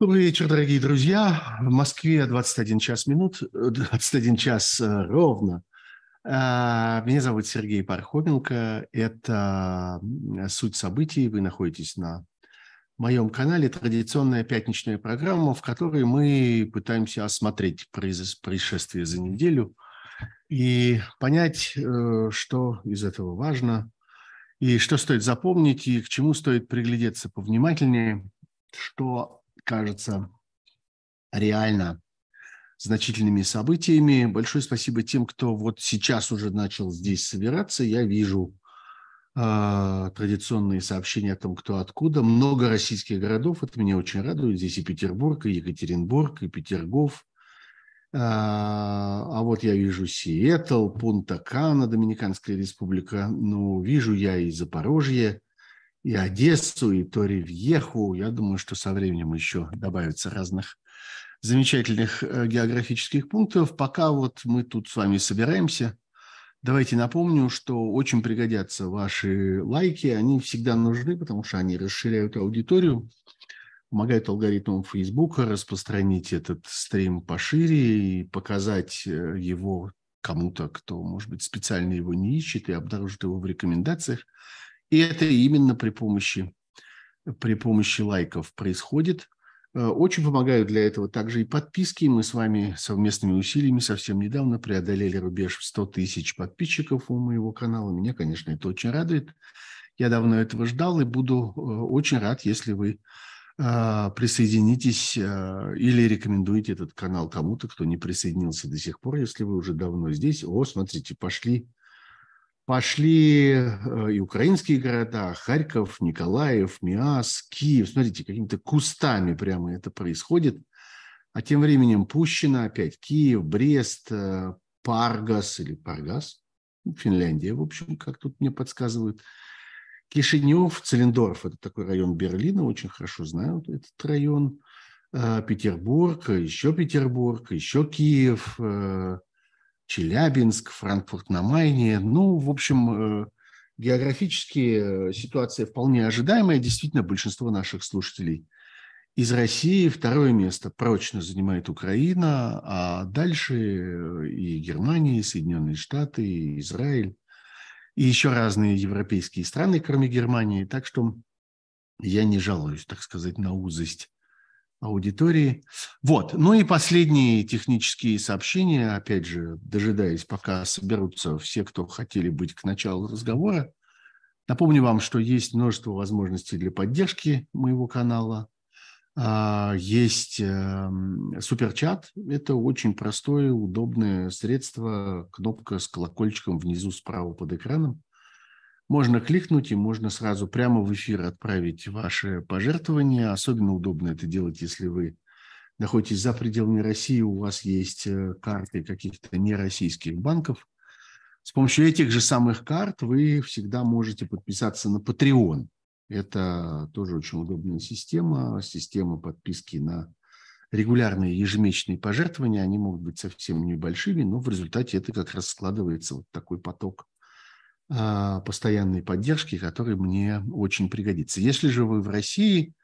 Добрый вечер, дорогие друзья. В Москве 21 час минут, 21 час э, ровно. А, меня зовут Сергей Пархоменко. Это «Суть событий». Вы находитесь на моем канале. Традиционная пятничная программа, в которой мы пытаемся осмотреть происшествие за неделю и понять, э, что из этого важно, и что стоит запомнить, и к чему стоит приглядеться повнимательнее, что кажется реально значительными событиями. Большое спасибо тем, кто вот сейчас уже начал здесь собираться. Я вижу э, традиционные сообщения о том, кто откуда. Много российских городов, это меня очень радует. Здесь и Петербург, и Екатеринбург, и Петергоф. А, а вот я вижу Сиэтл, Пунта-Кана, Доминиканская республика. Ну, вижу я и Запорожье, и Одессу, и Торивьеху. Я думаю, что со временем еще добавится разных замечательных э, географических пунктов. Пока вот мы тут с вами собираемся, давайте напомню, что очень пригодятся ваши лайки. Они всегда нужны, потому что они расширяют аудиторию, помогают алгоритмам Facebook распространить этот стрим пошире и показать э, его кому-то, кто, может быть, специально его не ищет и обнаружит его в рекомендациях – и это именно при помощи, при помощи лайков происходит. Э, очень помогают для этого также и подписки. Мы с вами совместными усилиями совсем недавно преодолели рубеж в 100 тысяч подписчиков у моего канала. Меня, конечно, это очень радует. Я давно этого ждал и буду э, очень рад, если вы присоединитесь или рекомендуете этот канал кому-то, кто не присоединился до сих пор, если вы уже давно здесь. О, смотрите, пошли пошли э, и украинские города, Харьков, Николаев, Миас, Киев. Смотрите, какими-то кустами прямо это происходит. А тем временем Пущино, опять Киев, Брест, Паргас или Паргас, Финляндия, в общем, как тут мне подсказывают. Кишинев, Целендорф, это такой район Берлина, очень хорошо знаю этот район. Э, Петербург, еще Петербург, еще Киев, Челябинск, Франкфурт на Майне. Ну, в общем, э, географически э, ситуация вполне ожидаемая. Действительно, большинство наших слушателей из России. Второе место прочно занимает Украина, а дальше э, и Германия, и Соединенные Штаты, и Израиль, и еще разные европейские страны, кроме Германии. Так что я не жалуюсь, так сказать, на узость аудитории. Вот. Ну и последние технические сообщения, опять же, дожидаясь, пока соберутся все, кто хотели быть к началу разговора. Напомню вам, что есть множество возможностей для поддержки моего канала. А, есть эм, суперчат. Это очень простое, удобное средство. Кнопка с колокольчиком внизу справа под экраном. Можно кликнуть и можно сразу прямо в эфир отправить ваши пожертвования. Особенно удобно это делать, если вы находитесь за пределами России, у вас есть э, карты каких-то нероссийских банков. С помощью этих же самых карт вы всегда можете подписаться на Patreon. Это тоже очень удобная система, система подписки на регулярные ежемесячные пожертвования. Они могут быть совсем небольшими, но в результате это как раз складывается вот такой поток а, постоянной поддержки, который мне очень пригодится. Если же вы в России,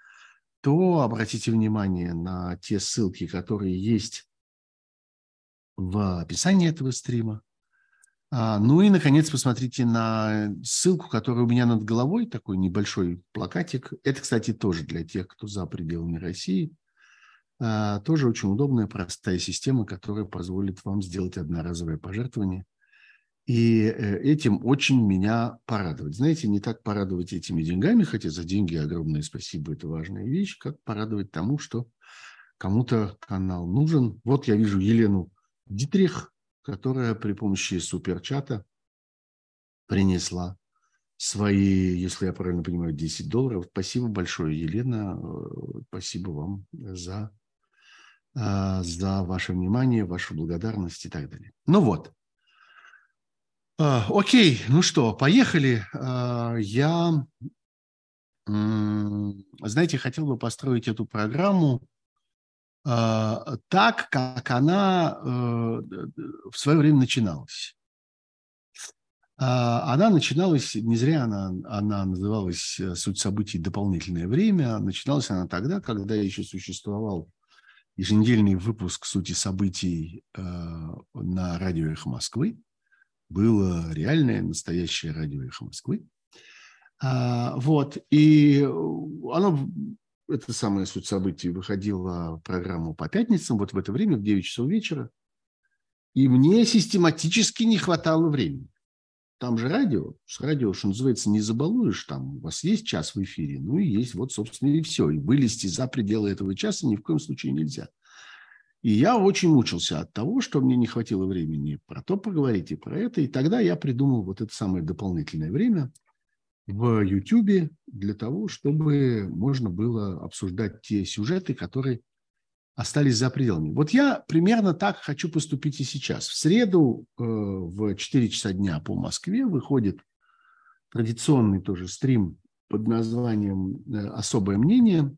то обратите внимание на те ссылки, которые есть в описании этого стрима. А, ну и, наконец, посмотрите на ссылку, которая у меня над головой, такой небольшой плакатик. Это, кстати, тоже для тех, кто за пределами России. А, тоже очень удобная, простая система, которая позволит вам сделать одноразовое пожертвование и э, этим очень меня порадовать. Знаете, не так порадовать этими деньгами, хотя за деньги огромное спасибо, это важная вещь, как порадовать тому, что кому-то канал нужен. Вот я вижу Елену Дитрих, которая при помощи суперчата принесла свои, если я правильно понимаю, 10 долларов. Спасибо большое, Елена. Э, спасибо вам за, э, за ваше внимание, вашу благодарность и так далее. Ну вот, а, окей, ну что, поехали. Я, знаете, хотел бы построить эту программу так, как она э, в свое время начиналась. А, она начиналась, не зря она, она называлась э, «Суть событий. Дополнительное время». Начиналась она тогда, когда еще существовал еженедельный выпуск «Сути событий» э, на радио «Эхо Москвы». Было реальное, настоящее радио «Эхо Москвы». А, вот, и оно, это самая суть событий, выходила в программу по пятницам, вот в это время, в 9 часов вечера. И мне систематически не хватало времени. Там же радио. С радио, что называется, не забалуешь. Там у вас есть час в эфире. Ну и есть, вот, собственно, и все. И вылезти за пределы этого часа ни в коем случае нельзя. И я очень мучился от того, что мне не хватило времени про то поговорить и про это. И тогда я придумал вот это самое дополнительное время в YouTube для того, чтобы можно было обсуждать те сюжеты, которые остались за пределами. Вот я примерно так хочу поступить и сейчас. В среду э, в 4 часа дня по Москве выходит традиционный тоже стрим под названием э, «Особое мнение».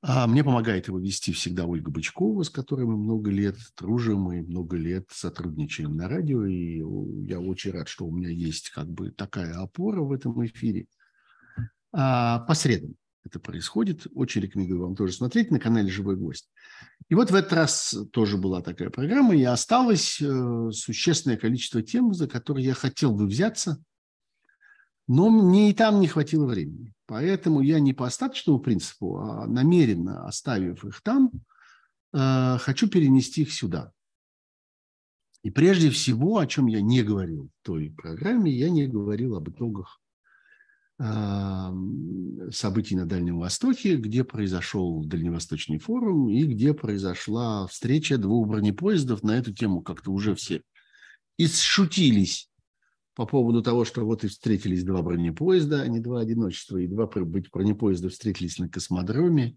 А мне помогает его вести всегда Ольга Бычкова, с которой мы много лет дружим и много лет сотрудничаем на радио. И я очень рад, что у меня есть как бы такая опора в этом эфире. А по средам это происходит. Очень рекомендую вам тоже смотреть на канале «Живой гость». И вот в этот раз тоже была такая программа, и осталось э, существенное количество тем, за которые я хотел бы взяться, но мне и там не хватило времени. Поэтому я не по остаточному принципу, а намеренно оставив их там, э, хочу перенести их сюда. И прежде всего, о чем я не говорил в той программе, я не говорил об итогах событий на Дальнем Востоке, где произошел Дальневосточный форум и где произошла встреча двух бронепоездов. На эту тему как-то уже все исшутились по поводу того, что вот и встретились два бронепоезда, а не два одиночества, и два бронепоезда встретились на космодроме.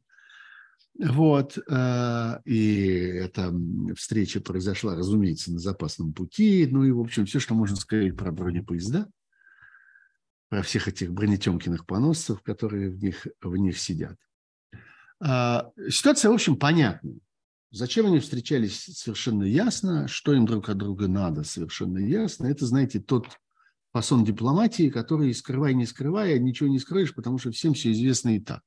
Вот, э, и эта встреча произошла, разумеется, на запасном пути. Ну и, в общем, все, что можно сказать про бронепоезда – про всех этих бронетемкиных поносцев, которые в них, в них сидят. А, ситуация, в общем, понятна. Зачем они встречались, совершенно ясно. Что им друг от друга надо, совершенно ясно. Это, знаете, тот фасон дипломатии, который, скрывай, не скрывая, ничего не скроешь, потому что всем все известно и так.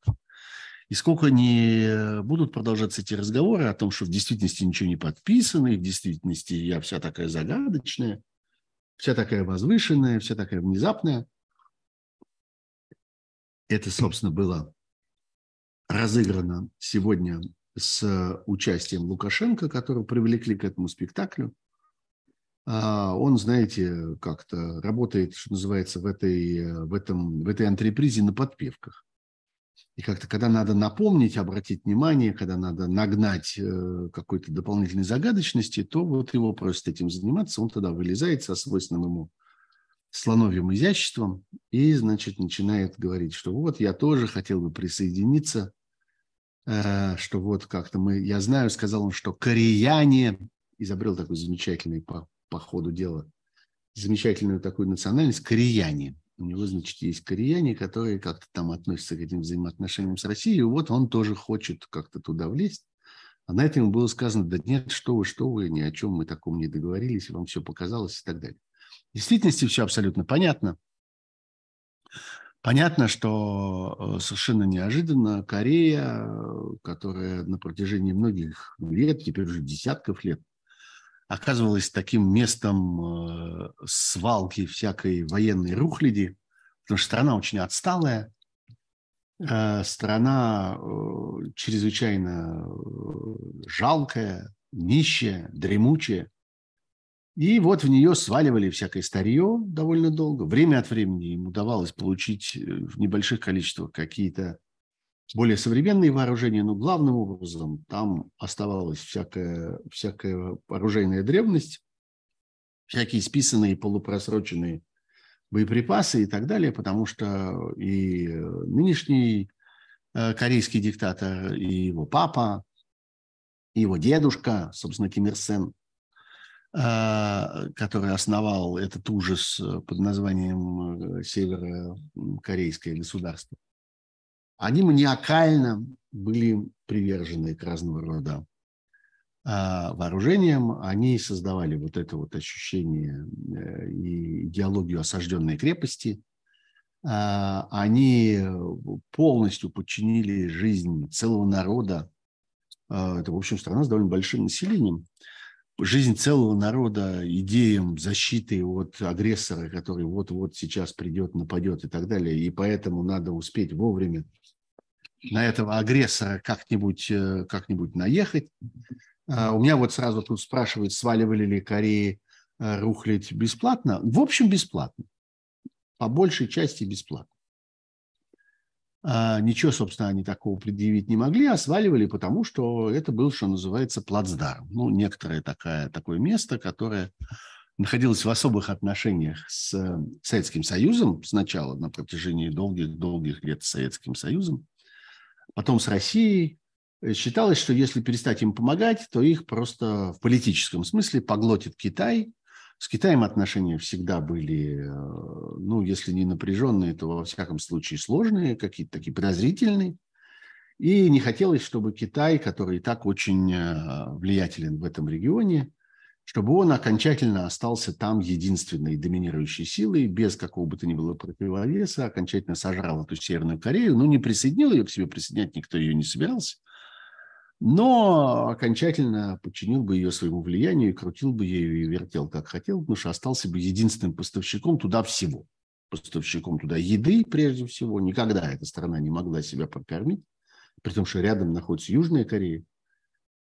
И сколько не будут продолжаться эти разговоры о том, что в действительности ничего не подписано, и в действительности я вся такая загадочная, вся такая возвышенная, вся такая внезапная, это, собственно, было разыграно сегодня с участием Лукашенко, которого привлекли к этому спектаклю. А он, знаете, как-то работает, что называется, в этой, в этом, в этой антрепризе на подпевках. И как-то, когда надо напомнить, обратить внимание, когда надо нагнать э, какой-то дополнительной загадочности, то вот его просят этим заниматься, он тогда вылезает со свойственным ему слоновьим изяществом и, значит, начинает говорить, что вот я тоже хотел бы присоединиться, э, что вот как-то мы, я знаю, сказал он, что кореяне, изобрел такой замечательный по, по ходу дела, замечательную такую национальность, кореяне. У него, значит, есть кореяне, которые как-то там относятся к этим взаимоотношениям с Россией, и вот он тоже хочет как-то туда влезть. А на это ему было сказано, да нет, что вы, что вы, ни о чем мы таком не договорились, вам все показалось и так далее. В действительности все абсолютно понятно. Понятно, что э, совершенно неожиданно Корея, которая на протяжении многих лет, теперь уже десятков лет, оказывалась таким местом э, свалки всякой военной рухляди, потому что страна очень отсталая, э, страна чрезвычайно жалкая, нищая, дремучая. И вот в нее сваливали всякое старье довольно долго. Время от времени им удавалось получить э, в небольших количествах какие-то более современные вооружения, но главным образом там оставалась всякая, всякая оружейная древность, всякие списанные полупросроченные боеприпасы и так далее, потому что и нынешний э, корейский диктатор, и его папа, и его дедушка, собственно, Ким Ир Сен – а, который основал этот ужас э, под названием э, Северокорейское государство, они маниакально были привержены к разного рода вооружением, они создавали вот это вот ощущение и идеологию осажденной крепости. Они полностью подчинили жизнь целого народа. Это, в общем, страна с довольно большим населением жизнь целого народа идеям защиты от агрессора, который вот-вот сейчас придет, нападет и так далее. И поэтому надо успеть вовремя на этого агрессора как-нибудь э, как наехать. А, у меня вот сразу тут спрашивают, сваливали ли Кореи э, рухлить бесплатно. В общем, бесплатно. По большей части бесплатно. А, ничего, собственно, они такого предъявить не могли, а сваливали, потому что это был, что называется, плацдарм. Ну, некоторое такое, такое место, которое находилось в особых отношениях с Советским Союзом сначала на протяжении долгих-долгих лет с Советским Союзом, потом с Россией. Считалось, что если перестать им помогать, то их просто в политическом смысле поглотит Китай – с Китаем отношения всегда были, э, ну, если не напряженные, то во всяком случае сложные, какие-то такие подозрительные. И не хотелось, чтобы Китай, который и так очень э, влиятелен в этом регионе, чтобы он окончательно остался там единственной доминирующей силой, без какого бы то ни было противовеса, окончательно сожрал эту Северную Корею, ну, не присоединил ее к себе, присоединять никто ее не собирался – но окончательно подчинил бы ее своему влиянию крутил бы ею и вертел как хотел, потому что остался бы единственным поставщиком туда всего. Поставщиком туда еды, прежде всего. Никогда эта страна не могла себя прокормить, при том, что рядом находится Южная Корея.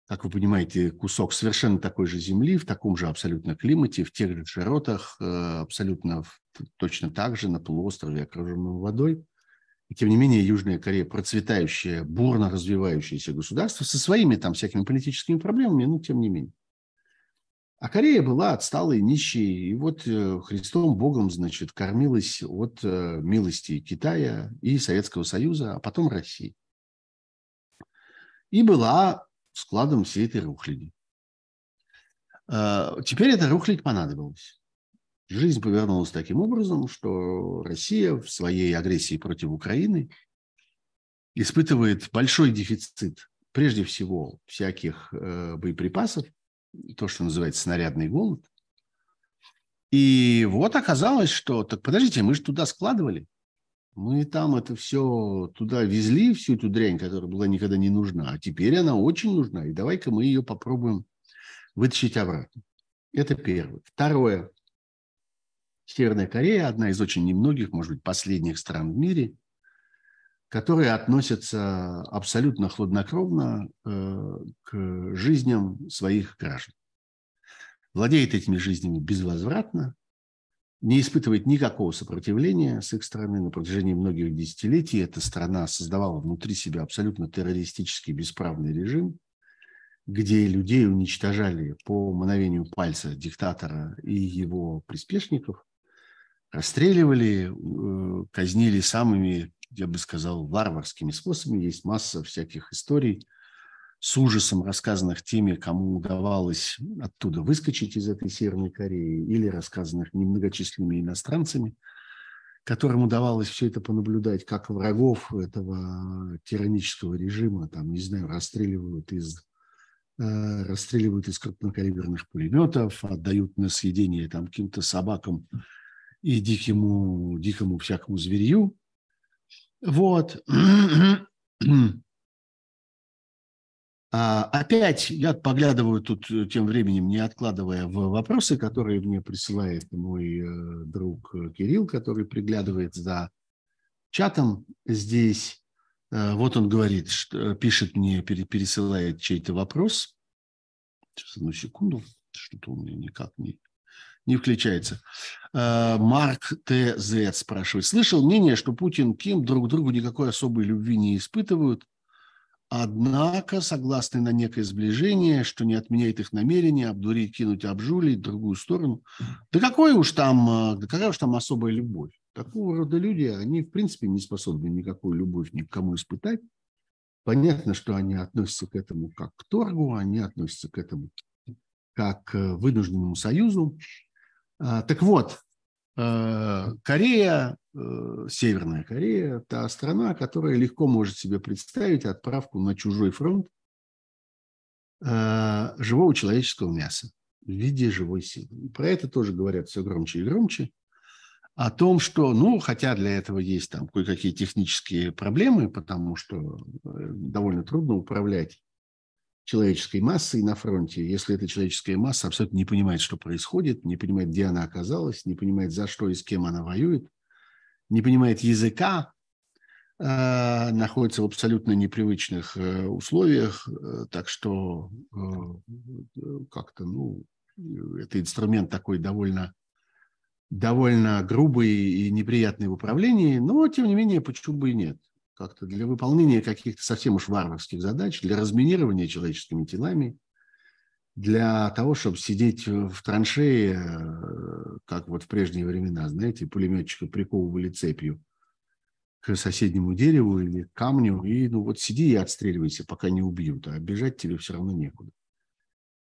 Как вы понимаете, кусок совершенно такой же земли, в таком же абсолютно климате, в тех же широтах, э, абсолютно точно так же на полуострове, окруженном водой – и тем не менее, Южная Корея процветающее, бурно развивающееся государство со своими там всякими политическими проблемами, но тем не менее. А Корея была отсталой, нищей, и вот э, Христом Богом, значит, кормилась от э, милости Китая и Советского Союза, а потом России. И была складом всей этой рухляди. Э, теперь эта рухлядь понадобилась. Жизнь повернулась таким образом, что Россия в своей агрессии против Украины испытывает большой дефицит, прежде всего, всяких э, боеприпасов, то, что называется снарядный голод. И вот оказалось, что, так подождите, мы же туда складывали. Мы там это все туда везли, всю эту дрянь, которая была никогда не нужна. А теперь она очень нужна. И давай-ка мы ее попробуем вытащить обратно. Это первое. Второе. Северная Корея – одна из очень немногих, может быть, последних стран в мире, которые относятся абсолютно хладнокровно э, к жизням своих граждан. Владеет этими жизнями безвозвратно, не испытывает никакого сопротивления с их стороны на протяжении многих десятилетий. Эта страна создавала внутри себя абсолютно террористический бесправный режим, где людей уничтожали по мановению пальца диктатора и его приспешников, расстреливали, э, казнили самыми, я бы сказал, варварскими способами. Есть масса всяких историй с ужасом, рассказанных теми, кому удавалось оттуда выскочить из этой Северной Кореи, или рассказанных немногочисленными иностранцами, которым удавалось все это понаблюдать, как врагов этого тиранического режима, там, не знаю, расстреливают из э, расстреливают из крупнокалиберных пулеметов, отдают на съедение там каким-то собакам и дикому, дикому всякому зверью. Вот. А, опять я поглядываю тут э, тем временем, не откладывая в вопросы, которые мне присылает мой э, друг Кирилл, который приглядывает за чатом здесь. Э, вот он говорит, что, пишет мне, пересылает чей-то вопрос. Сейчас, одну секунду, что-то у меня никак не не включается. Э, Марк ТЗ спрашивает. Слышал мнение, что Путин Ким друг другу никакой особой любви не испытывают, однако согласны на некое сближение, что не отменяет их намерение обдурить, кинуть, обжулить другую сторону. Да какой уж там, э, да какая уж там особая любовь. Такого рода люди, они в принципе не способны никакую любовь ни к кому испытать. Понятно, что они относятся к этому как к торгу, они относятся к этому как к вынужденному союзу. А, так вот, э, Корея, э, Северная Корея, та страна, которая легко может себе представить отправку на чужой фронт э, живого человеческого мяса в виде живой силы. Про это тоже говорят все громче и громче. О том, что, ну, хотя для этого есть там кое-какие технические проблемы, потому что довольно трудно управлять человеческой массой на фронте, если эта человеческая масса абсолютно не понимает, что происходит, не понимает, где она оказалась, не понимает, за что и с кем она воюет, не понимает языка, э, находится в абсолютно непривычных э, условиях, э, так что как-то, ну, это инструмент такой довольно, довольно грубый и неприятный в управлении, но, тем не менее, почему бы и нет? Как-то для выполнения каких-то совсем уж варварских задач, для разминирования человеческими телами, для того, чтобы сидеть в траншее, э, как вот в прежние времена, знаете, пулеметчика приковывали цепью к соседнему дереву или камню, и ну вот сиди и отстреливайся, пока не убьют, а бежать тебе все равно некуда.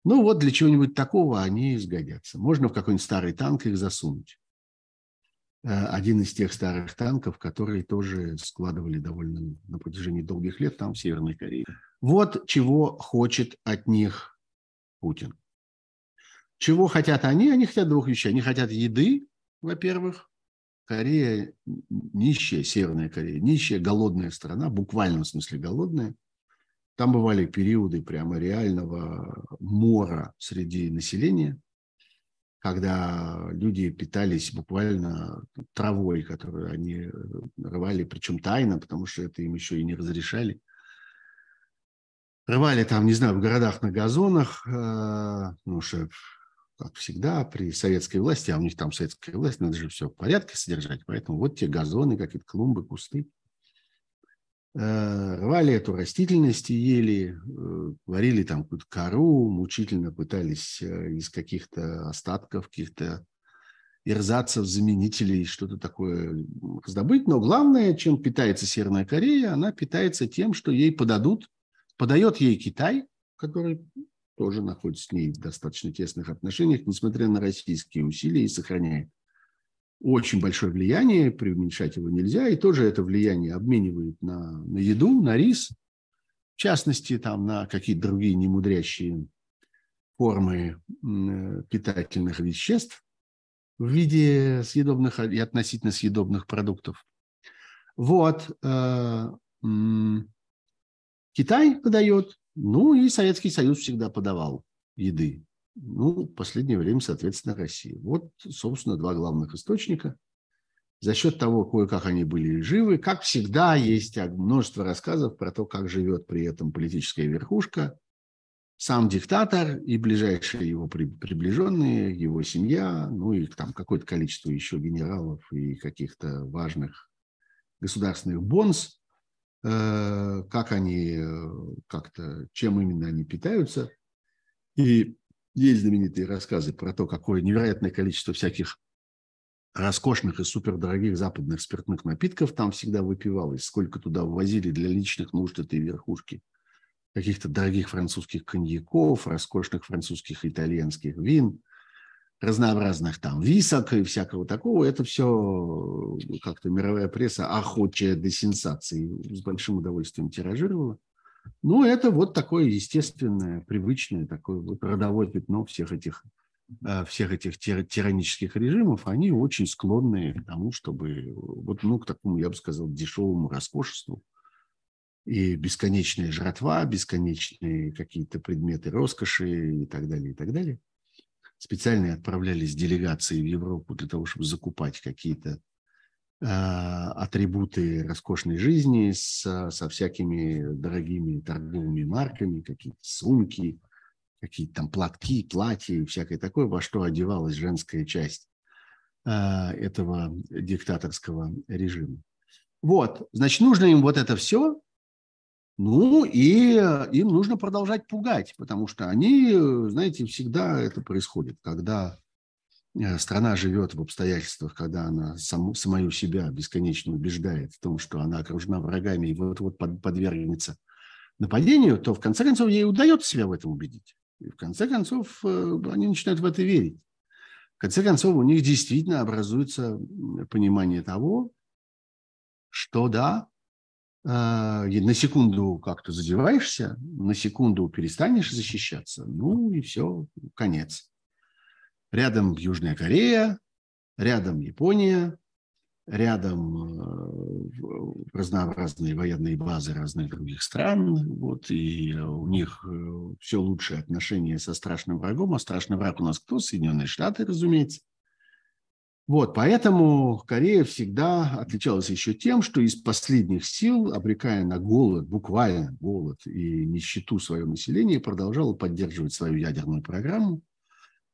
Ну вот для чего-нибудь такого они сгодятся. Можно в какой-нибудь старый танк их засунуть. Э, один из тех старых танков, которые тоже складывали довольно на протяжении долгих лет там, в Северной Корее. Вот чего хочет от них Путин. Чего хотят они? Они хотят двух вещей. Они хотят еды, во-первых. Корея нищая, Северная Корея, нищая, голодная страна, буквально в смысле голодная. Там бывали периоды прямо реального мора среди населения – когда люди питались буквально травой, которую они рвали, причем тайно, потому что это им еще и не разрешали. Рвали там, не знаю, в городах на газонах, э, ну, что, как всегда, при советской власти, а у них там советская власть, надо же все в порядке содержать, поэтому вот те газоны, какие-то клумбы, кусты. Э, рвали эту растительность и ели, э, варили там какую-то кору, мучительно пытались из каких-то остатков, каких-то ирзацев, заменителей, что-то такое раздобыть. Но главное, чем питается Северная Корея, она питается тем, что ей подадут, подает ей Китай, который тоже находится с ней в достаточно тесных отношениях, несмотря на российские усилия, и сохраняет очень большое влияние, преуменьшать его нельзя, и тоже это влияние обменивают на, на еду, на рис, в частности, там, на какие-то другие немудрящие формы питательных веществ в виде съедобных и относительно съедобных продуктов. Вот. Китай подает, ну и Советский Союз всегда подавал еды. Ну, в последнее время, соответственно, Россия. Вот, собственно, два главных источника. За счет того, кое-как они были живы, как всегда, есть множество рассказов про то, как живет при этом политическая верхушка, сам диктатор и ближайшие его приближенные, его семья, ну и там какое-то количество еще генералов и каких-то важных государственных бонс, как они э, как-то, чем именно они питаются. И есть знаменитые рассказы про то, какое невероятное количество всяких роскошных и супердорогих западных спиртных напитков там всегда выпивалось, сколько туда ввозили для личных нужд этой верхушки. Каких-то дорогих французских коньяков, роскошных французских и итальянских вин, разнообразных там висок и всякого такого. Это все как-то мировая пресса, охочая до сенсаций, с большим удовольствием тиражировала. Ну, это вот такое естественное, привычное, такое вот родовое пятно всех этих, э, всех этих тиранических режимов. Они очень склонны к тому, чтобы, вот, ну, к такому, я бы сказал, дешевому роскошеству. И бесконечная жратва, бесконечные какие-то предметы роскоши и так далее, и так далее. Специально отправлялись делегации в Европу для того, чтобы закупать какие-то а, атрибуты роскошной жизни с, со всякими дорогими торговыми марками, какие-то сумки, какие-то там платки, платья и всякое такое, во что одевалась женская часть а, этого диктаторского режима. Вот, значит, нужно им вот это все, ну и им нужно продолжать пугать, потому что они, знаете, всегда это происходит, когда Э, страна живет в обстоятельствах, когда она саму, самую себя бесконечно убеждает в том, что она окружена врагами и вот-вот подвергнется нападению, то в конце концов ей удается себя в этом убедить. И в конце концов э, они начинают в это верить. В конце концов у них действительно образуется понимание того, что да, на секунду как-то задеваешься, на секунду перестанешь защищаться, ну и все, конец. Рядом Южная Корея, рядом Япония, рядом э, разнообразные военные базы разных других стран, вот, и у них э, все лучшие отношения со страшным врагом, а страшный враг у нас кто? Соединенные Штаты, разумеется. Вот, поэтому Корея всегда отличалась еще тем, что из последних сил, обрекая на голод, буквально голод и нищету свое население, продолжала поддерживать свою ядерную программу,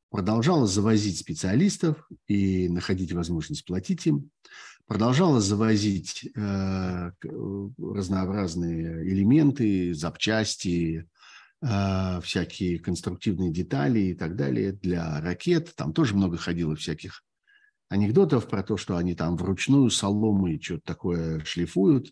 продолжала завозить специалистов и находить возможность платить им, продолжала завозить э, разнообразные элементы, запчасти, э, всякие конструктивные детали и так далее для ракет. Там тоже много ходило всяких анекдотов про то, что они там вручную соломы и что-то такое шлифуют.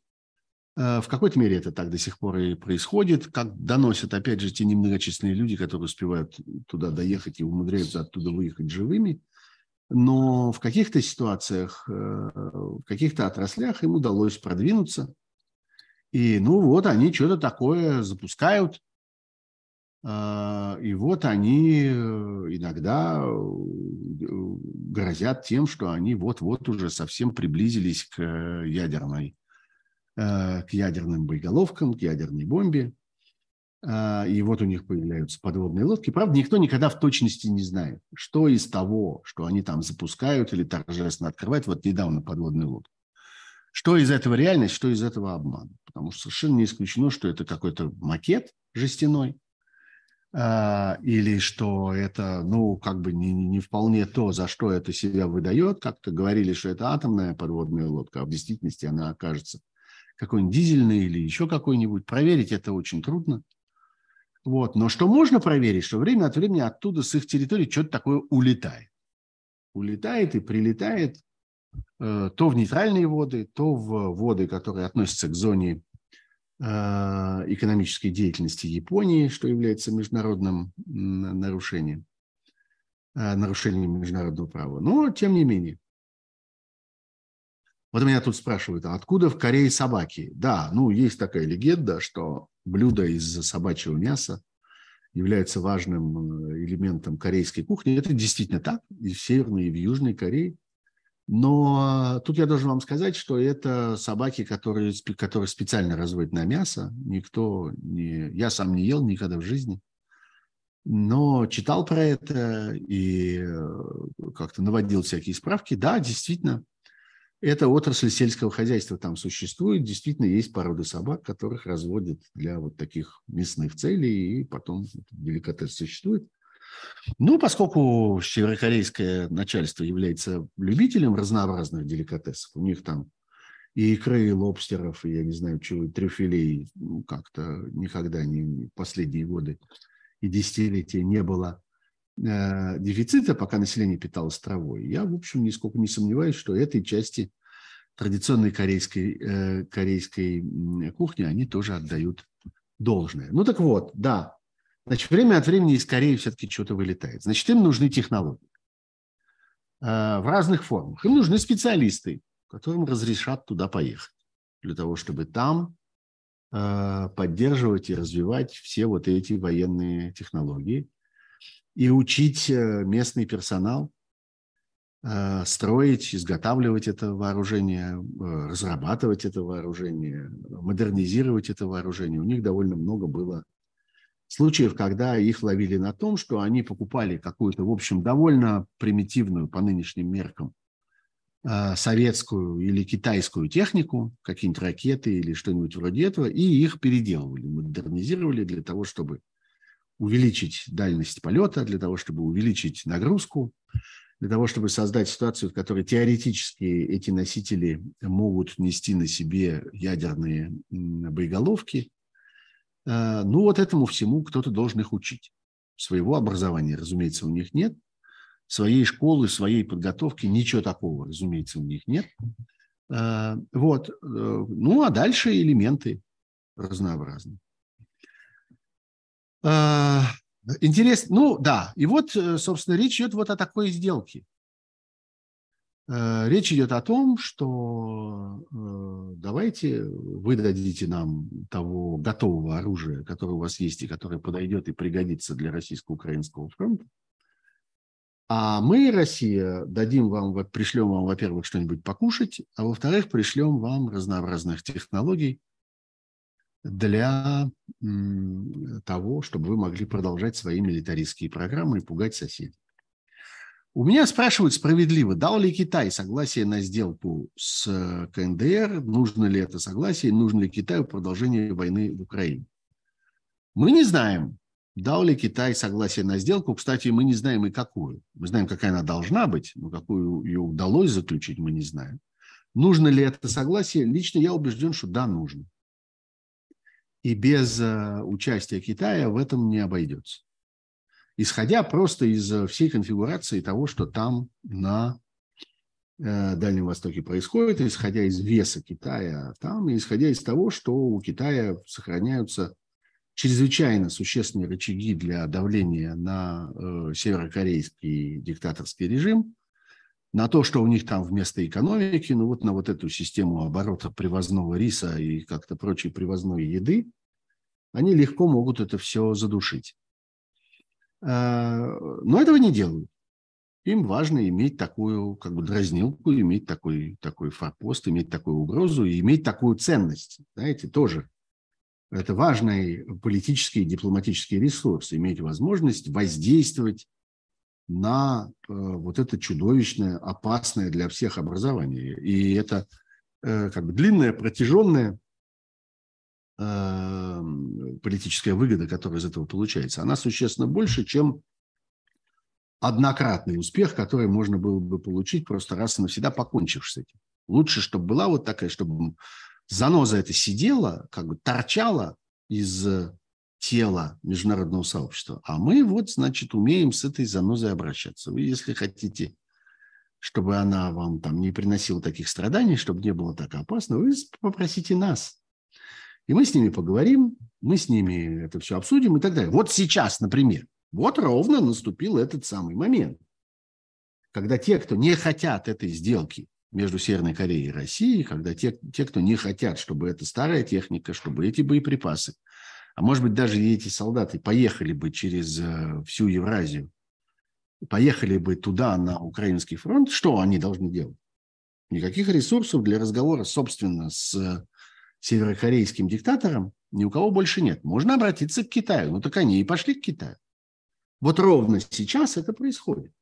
Э, в какой-то мере это так до сих пор и происходит, как доносят, опять же, те немногочисленные люди, которые успевают туда доехать и умудряются оттуда выехать живыми. Но в каких-то ситуациях, э, в каких-то отраслях им удалось продвинуться. И ну вот они что-то такое запускают. Э, и вот они иногда грозят тем, что они вот-вот уже совсем приблизились к ядерной Э, к ядерным боеголовкам, к ядерной бомбе. А, и вот у них появляются подводные лодки. Правда, никто никогда в точности не знает, что из того, что они там запускают или торжественно открывают, вот недавно подводную лодку, что из этого реальность, что из этого обман. Потому что совершенно не исключено, что это какой-то макет жестяной, а, или что это, ну, как бы не, не вполне то, за что это себя выдает. Как-то говорили, что это атомная подводная лодка, а в действительности она окажется какой-нибудь дизельный или еще какой-нибудь. Проверить это очень трудно. Вот. Но что можно проверить, что время от времени оттуда с их территории что-то такое улетает. Улетает и прилетает э, то в нейтральные воды, то в воды, которые относятся к зоне экономической деятельности Японии, что является международным нарушением, э, нарушением международного права. Но, тем не менее, вот меня тут спрашивают, а откуда в Корее собаки? Да, ну, есть такая легенда, что блюдо из собачьего мяса является важным э, элементом корейской кухни. Это действительно так, и в Северной, и в Южной Корее. Но тут я должен вам сказать, что это собаки, которые, которые специально разводят на мясо. Никто не... Я сам не ел никогда в жизни. Но читал про это и э, как-то наводил всякие справки. Да, действительно, эта отрасль сельского хозяйства там существует. Действительно, есть породы собак, которых разводят для вот таких мясных целей, и потом деликатес существует. Ну, поскольку северокорейское начальство является любителем разнообразных деликатесов, у них там и икры, и лобстеров, и я не знаю чего, и трюфелей, ну, как-то никогда не последние годы и десятилетия не было Э, дефицита, пока население питалось травой, я, в общем, нисколько не сомневаюсь, что этой части традиционной корейской, э, корейской кухни они тоже отдают должное. Ну так вот, да, значит, время от времени из Кореи все-таки что-то вылетает. Значит, им нужны технологии э, в разных формах. Им нужны специалисты, которым разрешат туда поехать, для того, чтобы там поддерживать и развивать все вот эти военные технологии – и учить э, местный персонал э, строить, изготавливать это вооружение, э, разрабатывать это вооружение, модернизировать это вооружение. У них довольно много было случаев, когда их ловили на том, что они покупали какую-то, в общем, довольно примитивную по нынешним меркам советскую или китайскую технику, какие-нибудь ракеты или что-нибудь вроде этого, и их переделывали, модернизировали для того, чтобы увеличить дальность полета, для того, чтобы увеличить нагрузку, для того, чтобы создать ситуацию, в которой теоретически эти носители могут нести на себе ядерные боеголовки. А, ну вот этому всему кто-то должен их учить. Своего образования, разумеется, у них нет. Своей школы, своей подготовки, ничего такого, разумеется, у них нет. А, вот. Э, ну, а дальше элементы разнообразные. А, интересно, ну да, и вот, э, собственно, речь идет вот о такой сделке. Э, речь идет о том, что э, давайте вы дадите нам того готового оружия, которое у вас есть и которое подойдет и пригодится для российско-украинского фронта. А мы, Россия, дадим вам, пришлем вам, во-первых, что-нибудь покушать, а во-вторых, пришлем вам разнообразных технологий для того, чтобы вы могли продолжать свои милитаристские программы и пугать соседей. У меня спрашивают справедливо, дал ли Китай согласие на сделку с э, КНДР, нужно ли это согласие, нужно ли Китаю продолжение войны в Украине. Мы не знаем, дал ли Китай согласие на сделку. Кстати, мы не знаем и какую. Мы знаем, какая она должна быть, но какую ее удалось заключить, мы не знаем. Нужно ли это согласие? Лично я убежден, что да, нужно. И без э, участия Китая в этом не обойдется исходя просто из э, всей конфигурации того, что там на э, Дальнем Востоке происходит, исходя из веса Китая там, исходя из того, что у Китая сохраняются чрезвычайно существенные рычаги для давления на э, северокорейский диктаторский режим, на то, что у них там вместо экономики, ну вот на вот эту систему оборота привозного риса и как-то прочей привозной еды, они легко могут это все задушить. Э, но этого не делают. Им важно иметь такую как бы дразнилку, иметь такой, такой форпост, иметь такую угрозу и иметь такую ценность. Знаете, тоже это важный политический и дипломатический ресурс, иметь возможность воздействовать на э, вот это чудовищное, опасное для всех образование. И это э, как бы длинное, протяженное политическая выгода, которая из этого получается, она существенно больше, чем однократный успех, который можно было бы получить просто раз и навсегда покончив с этим. Лучше, чтобы была вот такая, чтобы заноза это сидела, как бы торчала из тела международного сообщества. А мы вот, значит, умеем с этой занозой обращаться. Вы, если хотите, чтобы она вам там не приносила таких страданий, чтобы не было так опасно, вы попросите нас. И мы с ними поговорим, мы с ними это все обсудим и так далее. Вот сейчас, например, вот ровно наступил этот самый момент, когда те, кто не хотят этой сделки между Северной Кореей и Россией, когда те, те, кто не хотят, чтобы эта старая техника, чтобы эти боеприпасы, а может быть даже и эти солдаты поехали бы через э, всю Евразию, поехали бы туда, на украинский фронт, что они должны делать? Никаких ресурсов для разговора, собственно, с северокорейским диктаторам ни у кого больше нет. Можно обратиться к Китаю. Ну так они и пошли к Китаю. Вот ровно сейчас это происходит.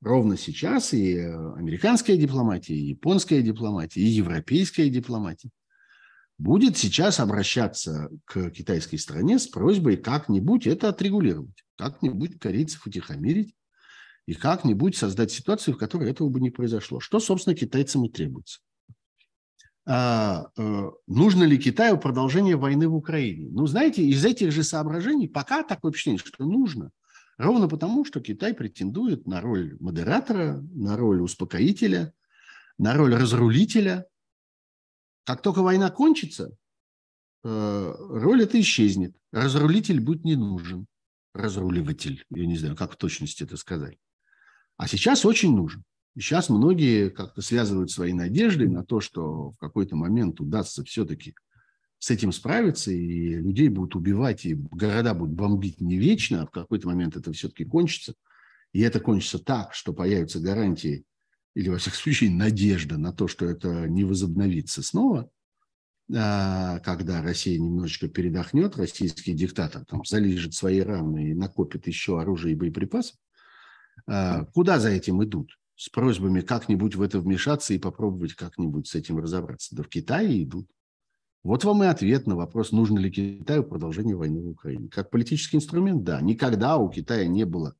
Ровно сейчас и э, американская дипломатия, и японская дипломатия, и европейская дипломатия будет сейчас обращаться к китайской стране с просьбой как-нибудь это отрегулировать, как-нибудь корейцев утихомирить и как-нибудь создать ситуацию, в которой этого бы не произошло. Что, собственно, китайцам и требуется. А, э, нужно ли Китаю продолжение войны в Украине. Ну, знаете, из этих же соображений пока такое впечатление, что нужно. Ровно потому, что Китай претендует на роль модератора, на роль успокоителя, на роль разрулителя. Как только война кончится, э, роль эта исчезнет. Разрулитель будет не нужен. Разруливатель, я не знаю, как в точности это сказать. А сейчас очень нужен. И сейчас многие как-то связывают свои надежды на то, что в какой-то момент удастся все-таки с этим справиться, и людей будут убивать, и города будут бомбить не вечно, а в какой-то момент это все-таки кончится. И это кончится так, что появятся гарантии или, во всяком случае, надежда на то, что это не возобновится снова, а, когда Россия немножечко передохнет, российский диктатор там залежит свои раны и накопит еще оружие и боеприпасов, а, куда за этим идут? С просьбами как-нибудь в это вмешаться и попробовать как-нибудь с этим разобраться. Да в Китае идут. Вот вам и ответ на вопрос, нужно ли Китаю продолжение войны в Украине. Как политический инструмент, да. Никогда у Китая не было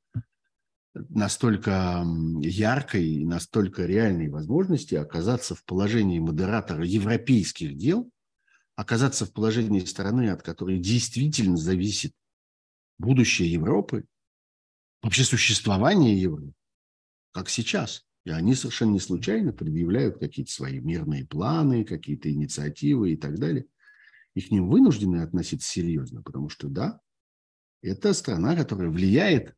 настолько яркой и настолько реальной возможности оказаться в положении модератора европейских дел, оказаться в положении страны, от которой действительно зависит будущее Европы, вообще существование Европы как сейчас. И они совершенно не случайно предъявляют какие-то свои мирные планы, какие-то инициативы и так далее. И к ним вынуждены относиться серьезно, потому что, да, это страна, которая влияет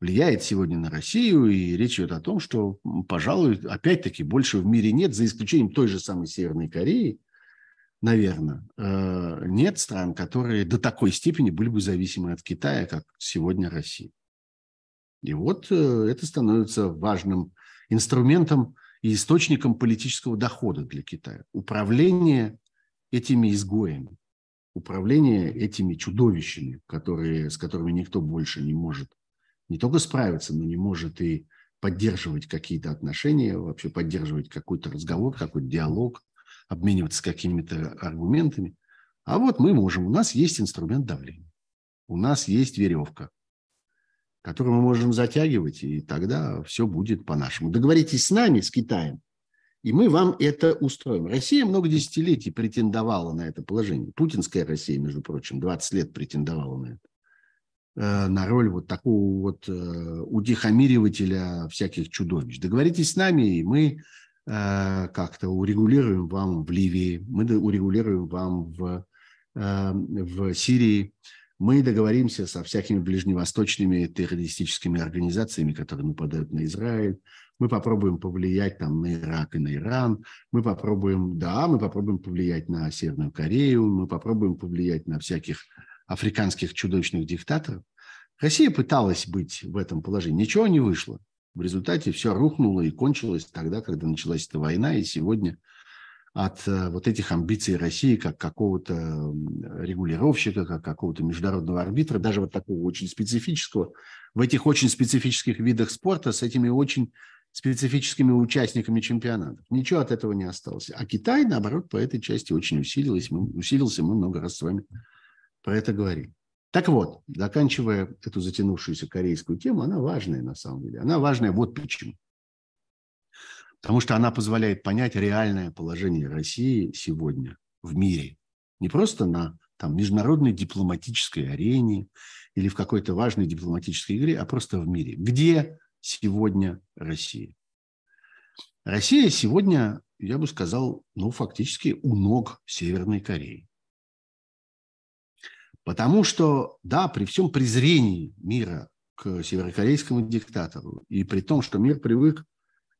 влияет сегодня на Россию, и речь идет о том, что, пожалуй, опять-таки больше в мире нет, за исключением той же самой Северной Кореи, наверное, э, нет стран, которые до такой степени были бы зависимы от Китая, как сегодня Россия. И вот э, это становится важным инструментом и источником политического дохода для Китая. Управление этими изгоями, управление этими чудовищами, которые, с которыми никто больше не может не только справиться, но не может и поддерживать какие-то отношения, вообще поддерживать какой-то разговор, какой-то диалог, обмениваться какими-то аргументами. А вот мы можем, у нас есть инструмент давления, у нас есть веревка, которую мы можем затягивать, и тогда все будет по-нашему. Договоритесь с нами, с Китаем, и мы вам это устроим. Россия много десятилетий претендовала на это положение. Путинская Россия, между прочим, 20 лет претендовала на это. Э, на роль вот такого вот э, утихомиривателя всяких чудовищ. Договоритесь с нами, и мы э, как-то урегулируем вам в Ливии, мы урегулируем вам в, в Сирии, мы договоримся со всякими ближневосточными террористическими организациями, которые нападают на Израиль, мы попробуем повлиять там на Ирак и на Иран, мы попробуем, да, мы попробуем повлиять на Северную Корею, мы попробуем повлиять на всяких африканских чудовищных диктаторов. Россия пыталась быть в этом положении. Ничего не вышло. В результате все рухнуло и кончилось тогда, когда началась эта война. И сегодня от э, вот этих амбиций России как какого-то регулировщика, как какого-то международного арбитра, даже вот такого очень специфического, в этих очень специфических видах спорта с этими очень специфическими участниками чемпионатов. Ничего от этого не осталось. А Китай, наоборот, по этой части очень усилилась. Мы, усилился, мы много раз с вами про это говорим. Так вот, заканчивая эту затянувшуюся корейскую тему, она важная на самом деле. Она важная вот почему. Потому что она позволяет понять реальное положение России сегодня в мире. Не просто на там, международной дипломатической арене или в какой-то важной дипломатической игре, а просто в мире. Где сегодня Россия? Россия сегодня, я бы сказал, ну, фактически у ног Северной Кореи. Потому что, да, при всем презрении мира к северокорейскому диктатору, и при том, что мир привык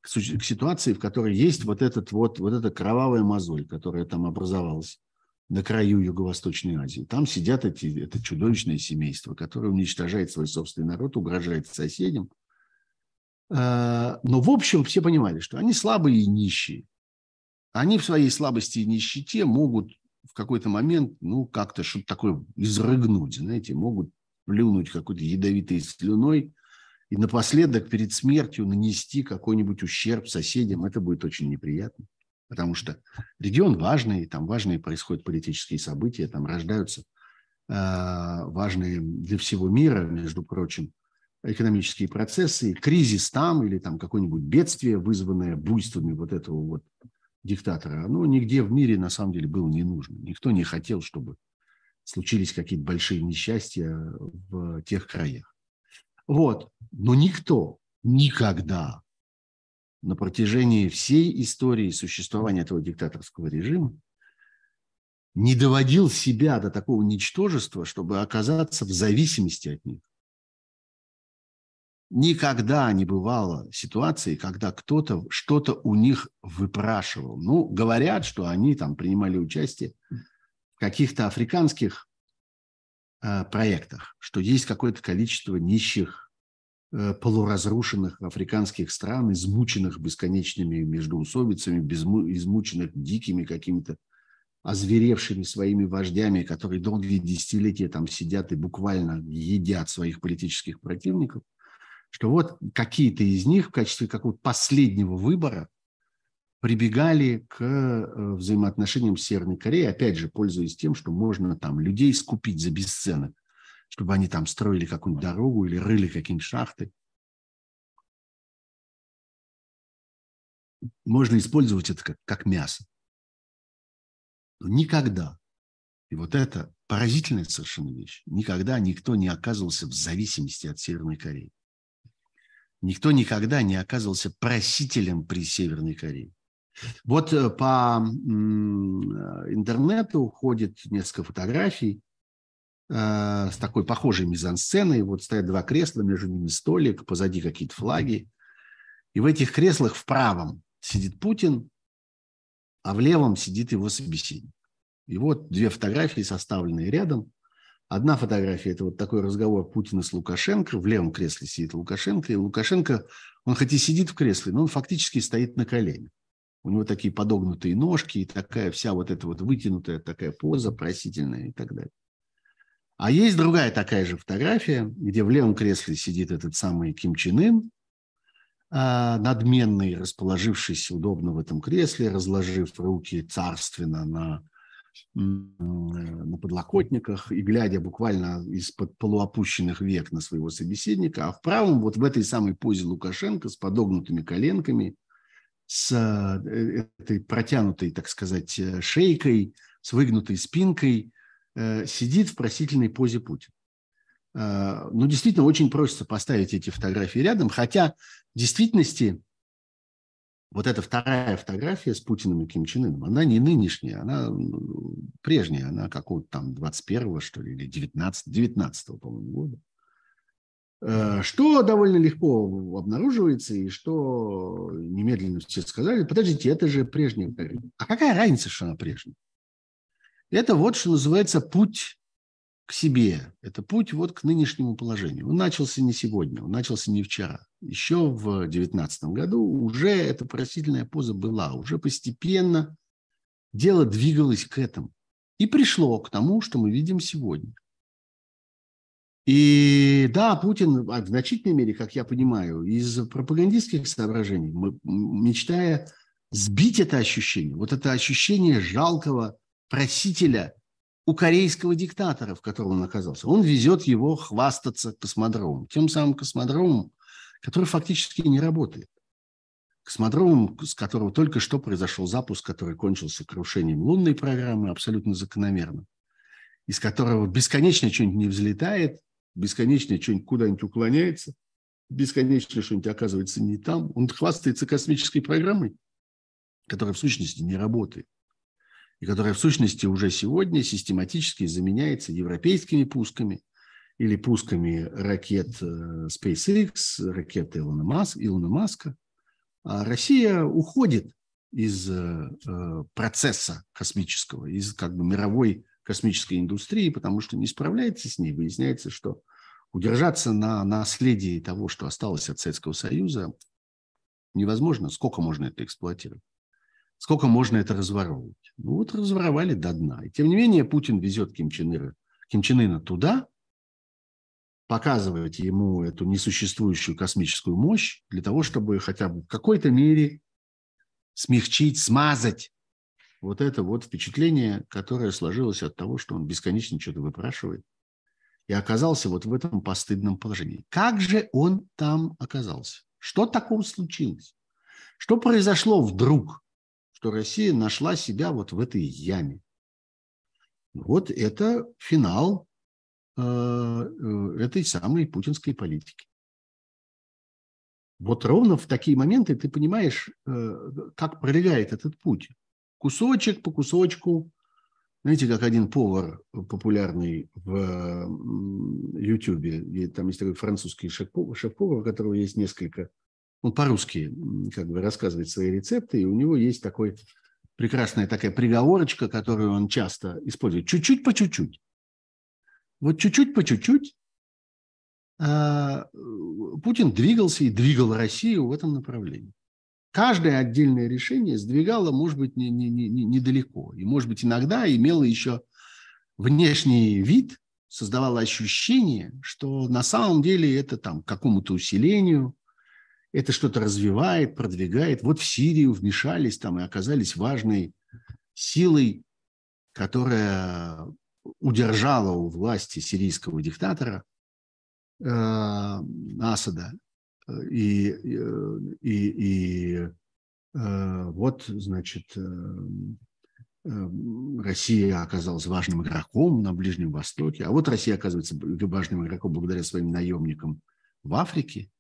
к, ситуации, в которой есть вот, этот вот, вот эта кровавая мозоль, которая там образовалась на краю Юго-Восточной Азии. Там сидят эти, это чудовищное семейство, которое уничтожает свой собственный народ, угрожает соседям. А, но, в общем, все понимали, что они слабые и нищие. Они в своей слабости и нищете могут в какой-то момент, ну, как-то что-то такое изрыгнуть, знаете, могут плюнуть какой-то ядовитой слюной и напоследок перед смертью нанести какой-нибудь ущерб соседям. Это будет очень неприятно, потому что регион важный, там важные происходят политические события, там рождаются э, важные для всего мира, между прочим, экономические процессы, кризис там или там какое-нибудь бедствие, вызванное буйствами вот этого вот диктатора, оно нигде в мире на самом деле было не нужно. Никто не хотел, чтобы случились какие-то большие несчастья в тех краях. Вот. Но никто никогда на протяжении всей истории существования этого диктаторского режима не доводил себя до такого ничтожества, чтобы оказаться в зависимости от них. Никогда не бывало ситуации, когда кто-то что-то у них выпрашивал. Ну, говорят, что они там принимали участие в каких-то африканских проектах, что есть какое-то количество нищих, э, полуразрушенных африканских стран, измученных бесконечными междоусобицами, измученных дикими какими-то озверевшими своими вождями, которые долгие десятилетия там сидят и буквально едят своих политических противников – что вот какие-то из них в качестве какого-то последнего выбора прибегали к э, взаимоотношениям с Северной Кореей, опять же, пользуясь тем, что можно там людей скупить за бесценок, чтобы они там строили какую-нибудь дорогу или рыли какие-нибудь шахты. Можно использовать это как, как мясо. Но никогда, и вот это поразительная совершенно вещь, никогда никто не оказывался в зависимости от Северной Кореи. Никто никогда не оказывался просителем при Северной Корее. Вот э, по интернету ходит несколько фотографий с такой похожей мизансценой. Вот стоят два кресла, между ними столик, позади какие-то флаги. И в этих креслах в правом сидит Путин, а в левом сидит его собеседник. И вот две фотографии, составленные рядом. Одна фотография – это вот такой разговор Путина с Лукашенко. В левом кресле сидит Лукашенко. И Лукашенко, он хоть и сидит в кресле, но он фактически стоит на коленях. У него такие подогнутые ножки и такая вся вот эта вот вытянутая такая поза просительная и так далее. А есть другая такая же фотография, где в левом кресле сидит этот самый Ким Чен Ын, а, надменный, расположившись удобно в этом кресле, разложив руки царственно на, на подлокотниках и глядя буквально из-под полуопущенных век на своего собеседника, а в правом, вот в этой самой позе Лукашенко с подогнутыми коленками, с э, этой протянутой, так сказать, э, шейкой, с выгнутой спинкой, э, сидит в просительной позе Путин. Ну, действительно, очень просится поставить эти фотографии рядом, хотя в действительности, вот эта вторая фотография с Путиным и Ким Чен Ыном, она не нынешняя, она ну, прежняя, она какого-то там 21-го, что ли, или 19 19 по-моему, года. Э, что довольно легко обнаруживается, и что немедленно все сказали, подождите, это же прежняя. А какая разница, что она прежняя? Это вот, что называется, путь к себе. Это путь вот к нынешнему положению. Он начался не сегодня, он начался не вчера. Еще в 2019 году уже эта просительная поза была. Уже постепенно дело двигалось к этому. И пришло к тому, что мы видим сегодня. И да, Путин в значительной мере, как я понимаю, из пропагандистских соображений, мечтая сбить это ощущение, вот это ощущение жалкого просителя – у корейского диктатора, в котором он оказался. Он везет его хвастаться космодромом. Тем самым космодромом, который фактически не работает. Космодромом, с которого только что произошел запуск, который кончился крушением лунной программы, абсолютно закономерно. Из которого бесконечно что-нибудь не взлетает, бесконечно что-нибудь куда-нибудь уклоняется, бесконечно что-нибудь оказывается не там. Он хвастается космической программой, которая в сущности не работает и которая в сущности уже сегодня систематически заменяется европейскими пусками или пусками ракет э, SpaceX, ракет Илона, Маск, Илона Маска. А Россия уходит из э, э, процесса космического, из как бы мировой космической индустрии, потому что не справляется с ней. Выясняется, что удержаться на наследии того, что осталось от Советского Союза, невозможно. Сколько можно это эксплуатировать? Сколько можно это разворовывать? Ну вот разворовали до дна. И тем не менее Путин везет Ким Чен, Ира, Ким Чен Ына туда, показывает ему эту несуществующую космическую мощь для того, чтобы хотя бы в какой-то мере смягчить, смазать вот это вот впечатление, которое сложилось от того, что он бесконечно что-то выпрашивает и оказался вот в этом постыдном положении. Как же он там оказался? Что такого случилось? Что произошло вдруг? что Россия нашла себя вот в этой яме. Вот это финал э, э, этой самой путинской политики. Вот ровно в такие моменты ты понимаешь, э, как пролегает этот путь. Кусочек по кусочку. Знаете, как один повар популярный в Ютьюбе, там есть такой французский шеф-повар, у которого есть несколько он по-русски как бы рассказывает свои рецепты, и у него есть такой прекрасная такая приговорочка, которую он часто использует. Чуть-чуть по чуть-чуть. Вот чуть-чуть по чуть-чуть а, Путин двигался и двигал Россию в этом направлении. Каждое отдельное решение сдвигало, может быть, не, не, не, недалеко. И, может быть, иногда имело еще внешний вид, создавало ощущение, что на самом деле это там какому-то усилению это что-то развивает, продвигает. Вот в Сирию вмешались там и оказались важной силой, которая удержала у власти сирийского диктатора э, Асада. И, и, и э, вот, значит, э, э, Россия оказалась важным игроком на Ближнем Востоке, а вот Россия оказывается важным игроком благодаря своим наемникам в Африке.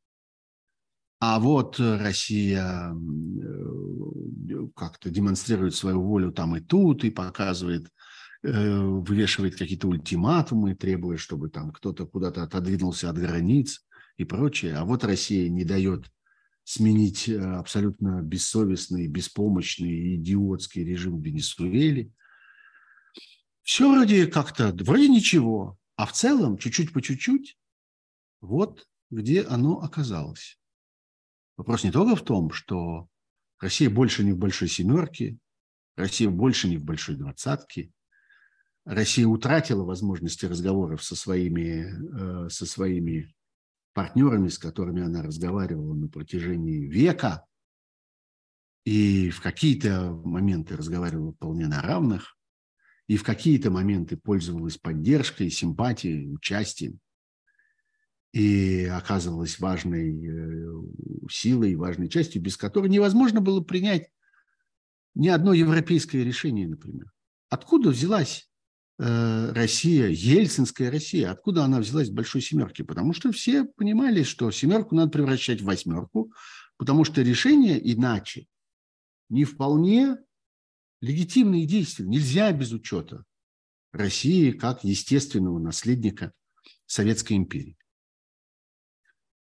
А вот Россия э, как-то демонстрирует свою волю там и тут, и показывает, вывешивает какие-то ультиматумы, требуя, чтобы там кто-то куда-то отодвинулся от границ и прочее. А вот Россия не дает сменить абсолютно бессовестный, беспомощный идиотский режим в Венесуэле. Все вроде как-то, вроде ничего, а в целом чуть-чуть по чуть-чуть вот где оно оказалось. Вопрос не только в том, что Россия больше не в большой семерке, Россия больше не в большой двадцатке, Россия утратила возможности разговоров со своими, э, со своими партнерами, с которыми она разговаривала на протяжении века, и в какие-то моменты разговаривала вполне на равных, и в какие-то моменты пользовалась поддержкой, симпатией, участием и оказывалась важной э, силой, важной частью, без которой невозможно было принять ни одно европейское решение, например. Откуда взялась Россия, ельцинская Россия, откуда она взялась в большой семерке? Потому что все понимали, что семерку надо превращать в восьмерку, потому что решение иначе не вполне легитимные действия. Нельзя без учета России как естественного наследника Советской империи.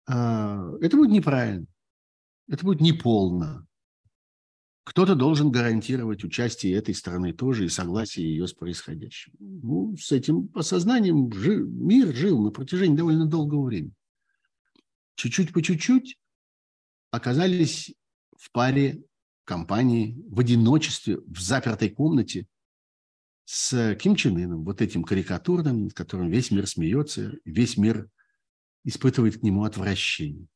А, это будет неправильно, это будет неполно. Кто-то должен гарантировать участие этой страны тоже и согласие ее с происходящим. Ну, с этим осознанием жи- мир жил на протяжении довольно долгого времени. Чуть-чуть по чуть-чуть оказались в паре компании, в одиночестве, в запертой комнате с Ким Чен Ыном, вот этим карикатурным, над которым весь мир смеется, весь мир испытывает к нему отвращение.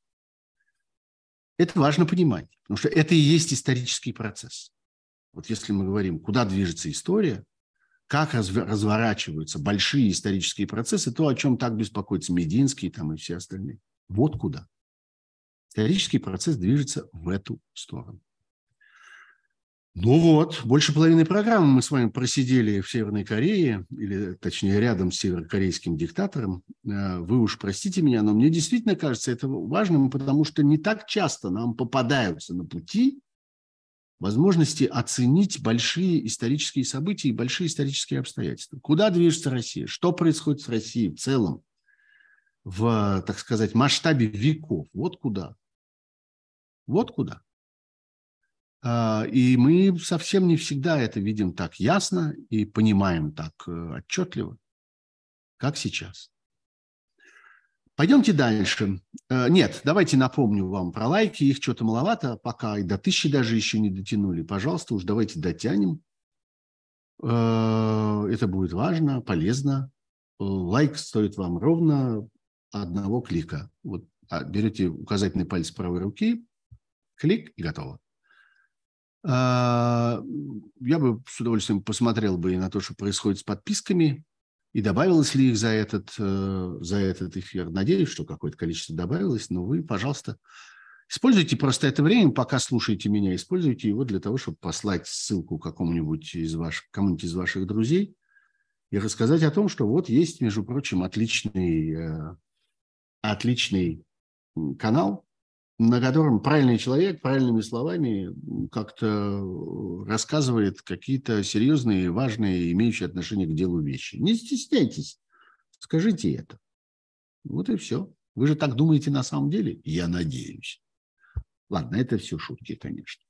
Это важно понимать, потому что это и есть исторический процесс. Вот если мы говорим, куда движется история, как разворачиваются большие исторические процессы, то, о чем так беспокоится Мединский там, и все остальные. Вот куда. Исторический процесс движется в эту сторону. Ну вот, больше половины программы мы с вами просидели в Северной Корее, или точнее рядом с северокорейским диктатором. Э, вы уж простите меня, но мне действительно кажется это важным, потому что не так часто нам попадаются на пути возможности оценить большие исторические события и большие исторические обстоятельства. Куда движется Россия? Что происходит с Россией в целом? В, так сказать, масштабе веков. Вот куда. Вот куда. А, и мы совсем не всегда это видим так ясно и понимаем так э, отчетливо, как сейчас. Пойдемте дальше. Э, нет, давайте напомню вам про лайки. Их что-то маловато пока, и до тысячи даже еще не дотянули. Пожалуйста, уж давайте дотянем. Э, это будет важно, полезно. Лайк стоит вам ровно одного клика. Вот а, берете указательный палец правой руки, клик и готово. А, я бы с удовольствием посмотрел бы и на то, что происходит с подписками, и добавилось ли их за этот, э, за этот эфир. Надеюсь, что какое-то количество добавилось, но вы, пожалуйста, используйте просто это время, пока слушаете меня, используйте его для того, чтобы послать ссылку какому-нибудь из ваших, кому-нибудь из ваших друзей и рассказать о том, что вот есть, между прочим, отличный, э, отличный канал, на котором правильный человек правильными словами как-то рассказывает какие-то серьезные, важные, имеющие отношение к делу вещи. Не стесняйтесь, скажите это. Вот и все. Вы же так думаете на самом деле? Я надеюсь. Ладно, это все шутки, конечно.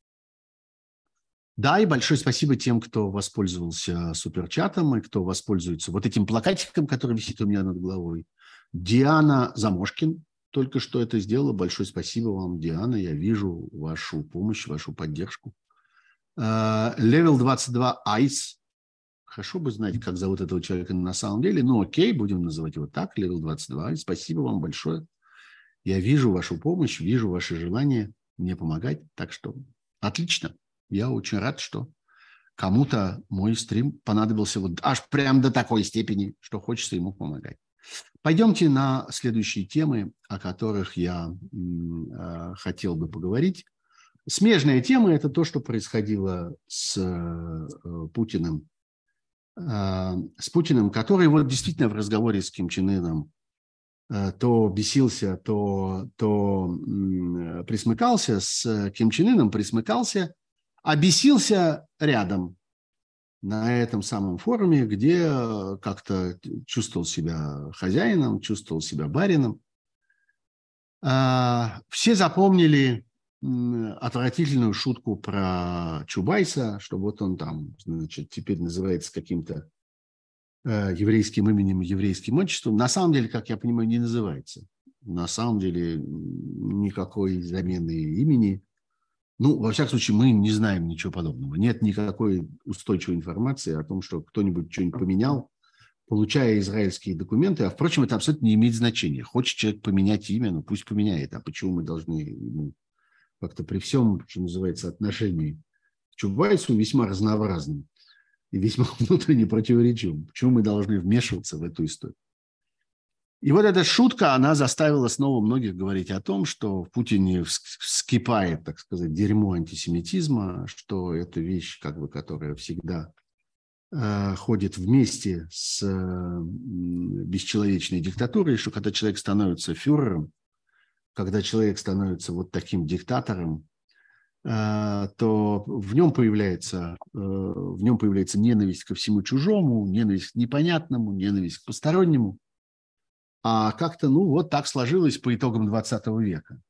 Да, и большое спасибо тем, кто воспользовался суперчатом и кто воспользуется вот этим плакатиком, который висит у меня над головой. Диана Замошкин, только что это сделала. Большое спасибо вам, Диана. Я вижу вашу помощь, вашу поддержку. Level 22 Ice. Хорошо бы знать, как зовут этого человека на самом деле. Ну, окей, будем называть его так. Level 22 Ice. Спасибо вам большое. Я вижу вашу помощь, вижу ваше желание мне помогать. Так что отлично. Я очень рад, что кому-то мой стрим понадобился вот аж прям до такой степени, что хочется ему помогать. Пойдемте на следующие темы, о которых я э, хотел бы поговорить. Смежная тема – это то, что происходило с э, Путиным, э, с Путиным, который вот действительно в разговоре с Ким Чен Ыном то бесился, то, то присмыкался с Ким Чен Ыном, присмыкался, а бесился рядом. На этом самом форуме, где как-то чувствовал себя хозяином, чувствовал себя барином. А, все запомнили отвратительную шутку про Чубайса, что вот он там, значит, теперь называется каким-то э, еврейским именем, еврейским отчеством. На самом деле, как я понимаю, не называется. На самом деле никакой замены имени. Ну, во всяком случае, мы не знаем ничего подобного. Нет никакой устойчивой информации о том, что кто-нибудь что-нибудь поменял, получая израильские документы. А, впрочем, это абсолютно не имеет значения. Хочет человек поменять имя, ну пусть поменяет. А почему мы должны ему как-то при всем, что называется, отношении к Чубайсу весьма разнообразным и весьма внутренне противоречивым. Почему мы должны вмешиваться в эту историю? И вот эта шутка, она заставила снова многих говорить о том, что в Путине вскипает, так сказать, дерьмо антисемитизма, что это вещь, как бы, которая всегда э, ходит вместе с э, бесчеловечной диктатурой, что когда человек становится фюрером, когда человек становится вот таким диктатором, э, то в нем появляется, в нем появляется ненависть ко всему чужому, ненависть к непонятному, ненависть к постороннему. А как-то, ну, вот так сложилось по итогам 20 века,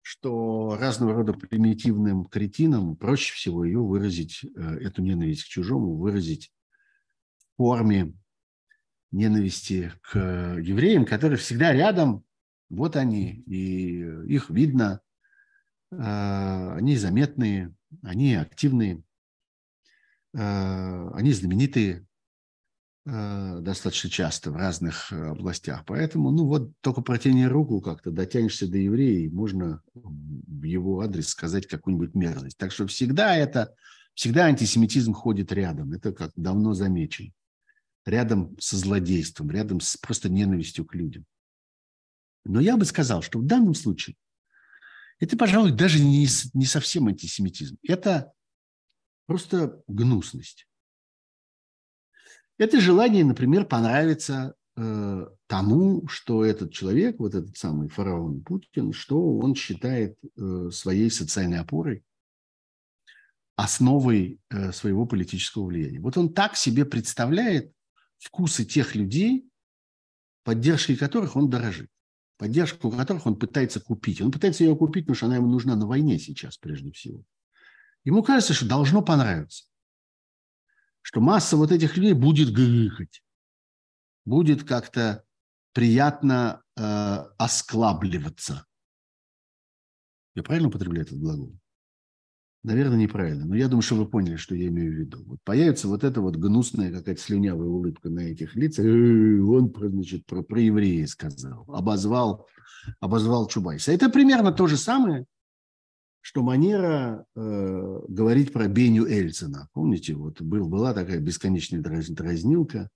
что разного рода примитивным кретинам проще всего ее выразить, э, эту ненависть к чужому, выразить в форме ненависти к евреям, которые всегда рядом, вот они, и их видно, а, они заметные, они активные, они знаменитые достаточно часто в разных областях. Поэтому, ну вот, только протяни руку как-то, дотянешься до еврея, можно в его адрес сказать какую-нибудь мерзость. Так что всегда это, всегда антисемитизм ходит рядом. Это как давно замечено. Рядом со злодейством, рядом с просто ненавистью к людям. Но я бы сказал, что в данном случае это, пожалуй, даже не, не совсем антисемитизм. Это просто гнусность. Это желание, например, понравиться э, тому, что этот человек, вот этот самый фараон Путин, что он считает э, своей социальной опорой, основой э, своего политического влияния. Вот он так себе представляет вкусы тех людей, поддержкой которых он дорожит поддержку которых он пытается купить. Он пытается ее купить, потому что она ему нужна на войне сейчас, прежде всего. Ему кажется, что должно понравиться. Что масса вот этих людей будет гыхать. Будет как-то приятно э, осклабливаться. Я правильно употребляю этот глагол? Наверное, неправильно. Но я думаю, что вы поняли, что я имею в виду. Вот появится вот эта вот гнусная какая-то слюнявая улыбка на этих лицах. Он, значит, про, про евреи сказал. Обозвал, обозвал Чубайса. Это примерно то же самое, что манера э, говорить про Беню Эльцина. Помните, вот был, была такая бесконечная дразнилка.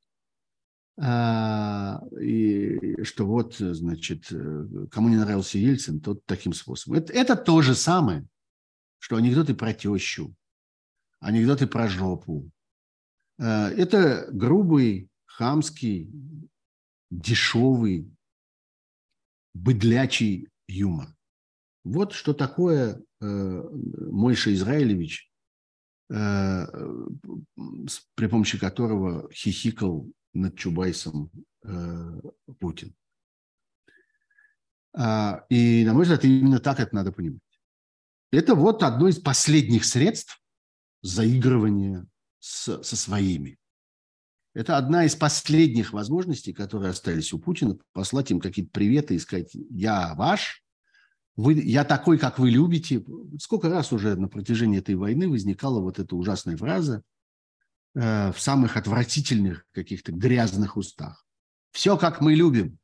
А, и что вот, значит, э, кому не нравился Ельцин, тот таким способом. Это, это то же самое – что анекдоты про тещу, анекдоты про жопу. Э, это грубый, хамский, дешевый, быдлячий юмор. Вот что такое Мойша Израилевич, э, при помощи которого хихикал над Чубайсом Путин. А, и, на мой взгляд, именно так это надо понимать. Это вот одно из последних средств заигрывания с, со своими. Это одна из последних возможностей, которые остались у Путина, послать им какие-то приветы и сказать «я ваш», вы, я такой, как вы любите. Сколько раз уже на протяжении этой войны возникала вот эта ужасная фраза э, в самых отвратительных каких-то грязных устах. Все, как мы любим.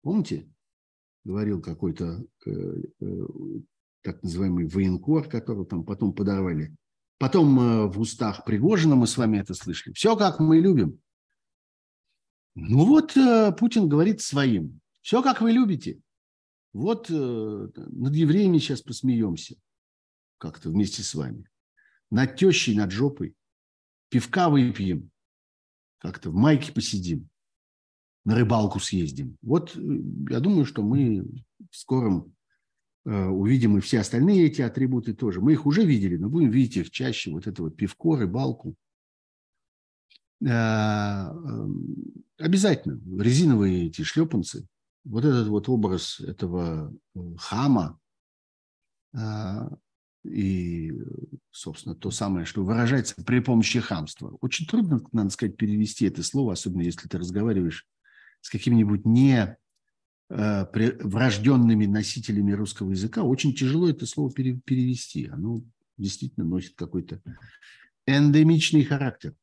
Помните? Говорил какой-то э, э, так называемый военкор, которого там потом подорвали. Потом э, в устах Пригожина мы с вами это слышали. Все, как мы любим. Ну вот э, Путин говорит своим. Все, как вы любите. Вот э, над евреями сейчас посмеемся как-то вместе с вами. Над тещей, над жопой. Пивка выпьем. Как-то в майке посидим. На рыбалку съездим. Вот я думаю, что мы в скором Э, увидим и все остальные эти атрибуты тоже. Мы их уже видели, но будем видеть их чаще. Вот это вот пивко, рыбалку. обязательно резиновые эти шлепанцы, вот этот вот образ этого хама и, собственно, то самое, что выражается при помощи хамства. Очень трудно, надо сказать, перевести это слово, особенно если ты разговариваешь с какими-нибудь не э, врожденными носителями русского языка. Очень тяжело это слово перевести. Оно действительно носит какой-то эндемичный характер.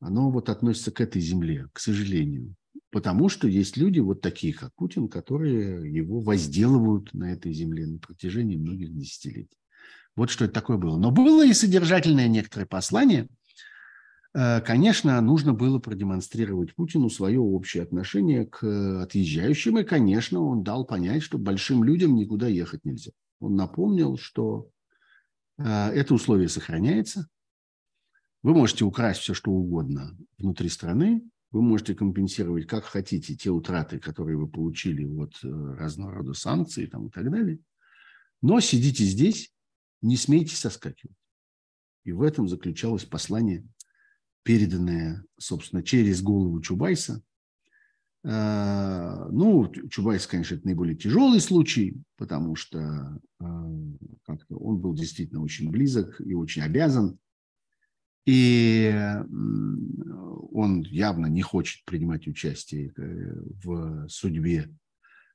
Оно вот относится к этой земле, к сожалению. Потому что есть люди, вот такие, как Путин, которые его возделывают на этой земле на протяжении многих десятилетий. Вот что это такое было. Но было и содержательное некоторое послание. Э, конечно, нужно было продемонстрировать Путину свое общее отношение к отъезжающим. И, конечно, он дал понять, что большим людям никуда ехать нельзя. Он напомнил, что э, это условие сохраняется. Вы можете украсть все, что угодно внутри страны. Вы можете компенсировать, как хотите, те утраты, которые вы получили от э, разного рода санкций там, и так далее. Но сидите здесь не смейте соскакивать. И в этом заключалось послание, переданное, собственно, через голову Чубайса. А, ну, Чубайс, конечно, это наиболее тяжелый случай, потому что а, как-то он был действительно очень близок и очень обязан. И он явно не хочет принимать участие э, в судьбе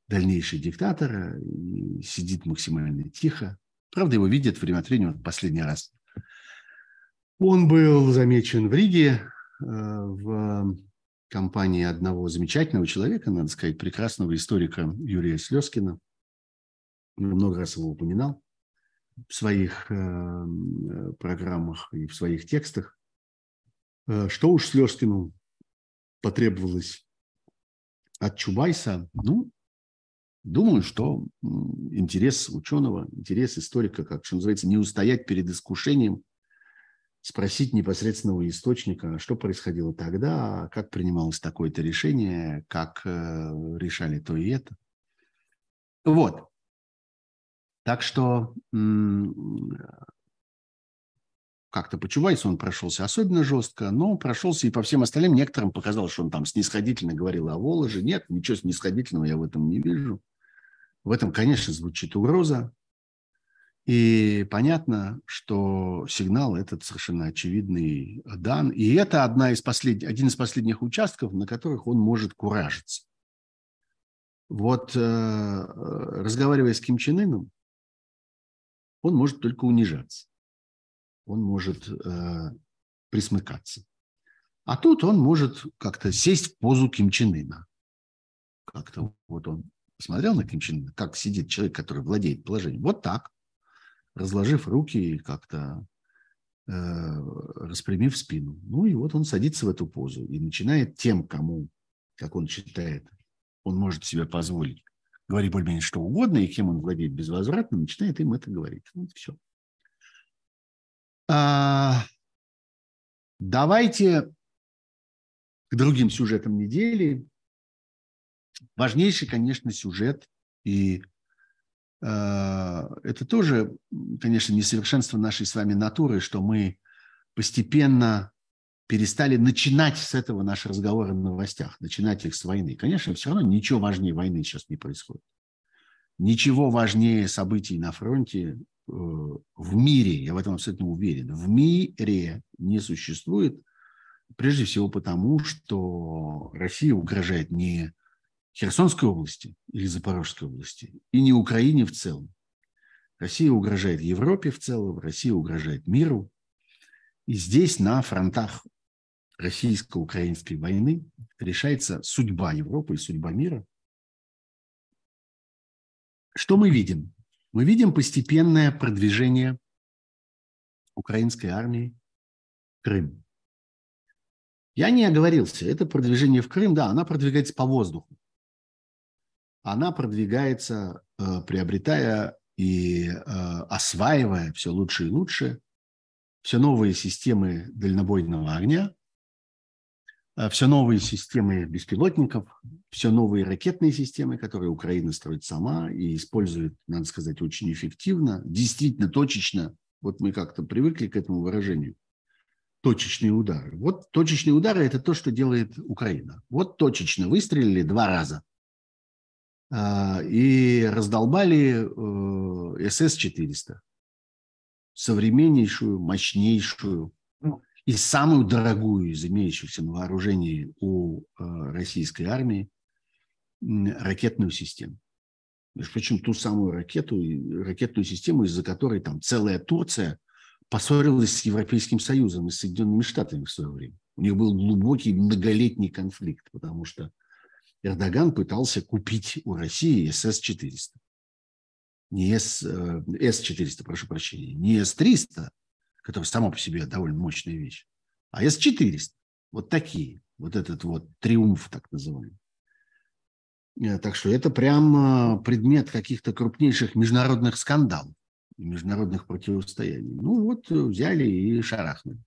дальнейшей диктатора и сидит максимально тихо. Правда, его видят время от времени, вот последний раз. Он был замечен в Риге э, в компании одного замечательного человека, надо сказать, прекрасного историка Юрия Слезкина. Много раз его упоминал в своих э, программах и в своих текстах. Э, что уж Слезкину потребовалось от Чубайса? Ну, Думаю, что интерес ученого, интерес историка, как что называется, не устоять перед искушением, спросить непосредственного источника, что происходило тогда, как принималось такое-то решение, как э, решали то и это. Вот. Так что как-то по Чубайсу он прошелся особенно жестко, но прошелся и по всем остальным. Некоторым показалось, что он там снисходительно говорил о Воложе. Нет, ничего снисходительного я в этом не вижу. В этом, конечно, звучит угроза. И понятно, что сигнал этот совершенно очевидный дан. И это одна из послед... один из последних участков, на которых он может куражиться. Вот э, разговаривая с Ким Чен Ыном, он может только унижаться. Он может э, присмыкаться. А тут он может как-то сесть в позу Ким Чен Ына. Как-то вот он Посмотрел на Ким Чен как сидит человек, который владеет положением? Вот так, разложив руки и как-то э, распрямив спину. Ну и вот он садится в эту позу и начинает тем, кому, как он считает, он может себе позволить говорить более-менее что угодно, и кем он владеет безвозвратно, начинает им это говорить. Вот все. А, давайте к другим сюжетам недели. Важнейший, конечно, сюжет. И э, это тоже, конечно, несовершенство нашей с вами натуры, что мы постепенно перестали начинать с этого наши разговоры на новостях, начинать их с войны. Конечно, все равно ничего важнее войны сейчас не происходит. Ничего важнее событий на фронте э, в мире, я в этом абсолютно уверен, в мире не существует, прежде всего потому, что Россия угрожает не Херсонской области или Запорожской области, и не Украине в целом. Россия угрожает Европе в целом, Россия угрожает миру. И здесь на фронтах российско-украинской войны решается судьба Европы и судьба мира. Что мы видим? Мы видим постепенное продвижение украинской армии в Крым. Я не оговорился, это продвижение в Крым, да, она продвигается по воздуху она продвигается, э, приобретая и э, осваивая все лучше и лучше все новые системы дальнобойного огня, все новые системы беспилотников, все новые ракетные системы, которые Украина строит сама и использует, надо сказать, очень эффективно, действительно точечно. Вот мы как-то привыкли к этому выражению. точечные удары. Вот точечные удары – это то, что делает Украина. Вот точечно выстрелили два раза а, и раздолбали э, СС-400. Современнейшую, мощнейшую и самую дорогую из имеющихся на вооружении у э, российской армии ракетную систему. Причем ту самую ракету, ракетную систему, из-за которой там целая Турция – поссорилась с Европейским Союзом и Соединенными Штатами в свое время. У них был глубокий многолетний конфликт, потому что Эрдоган пытался купить у России СС-400. Не С, э, С-400, прошу прощения, не С-300, который сама по себе довольно мощная вещь, а С-400. Вот такие. Вот этот вот триумф, так называемый. Э, так что это прям предмет каких-то крупнейших международных скандалов международных противостояний. Ну вот э, взяли и шарахнули.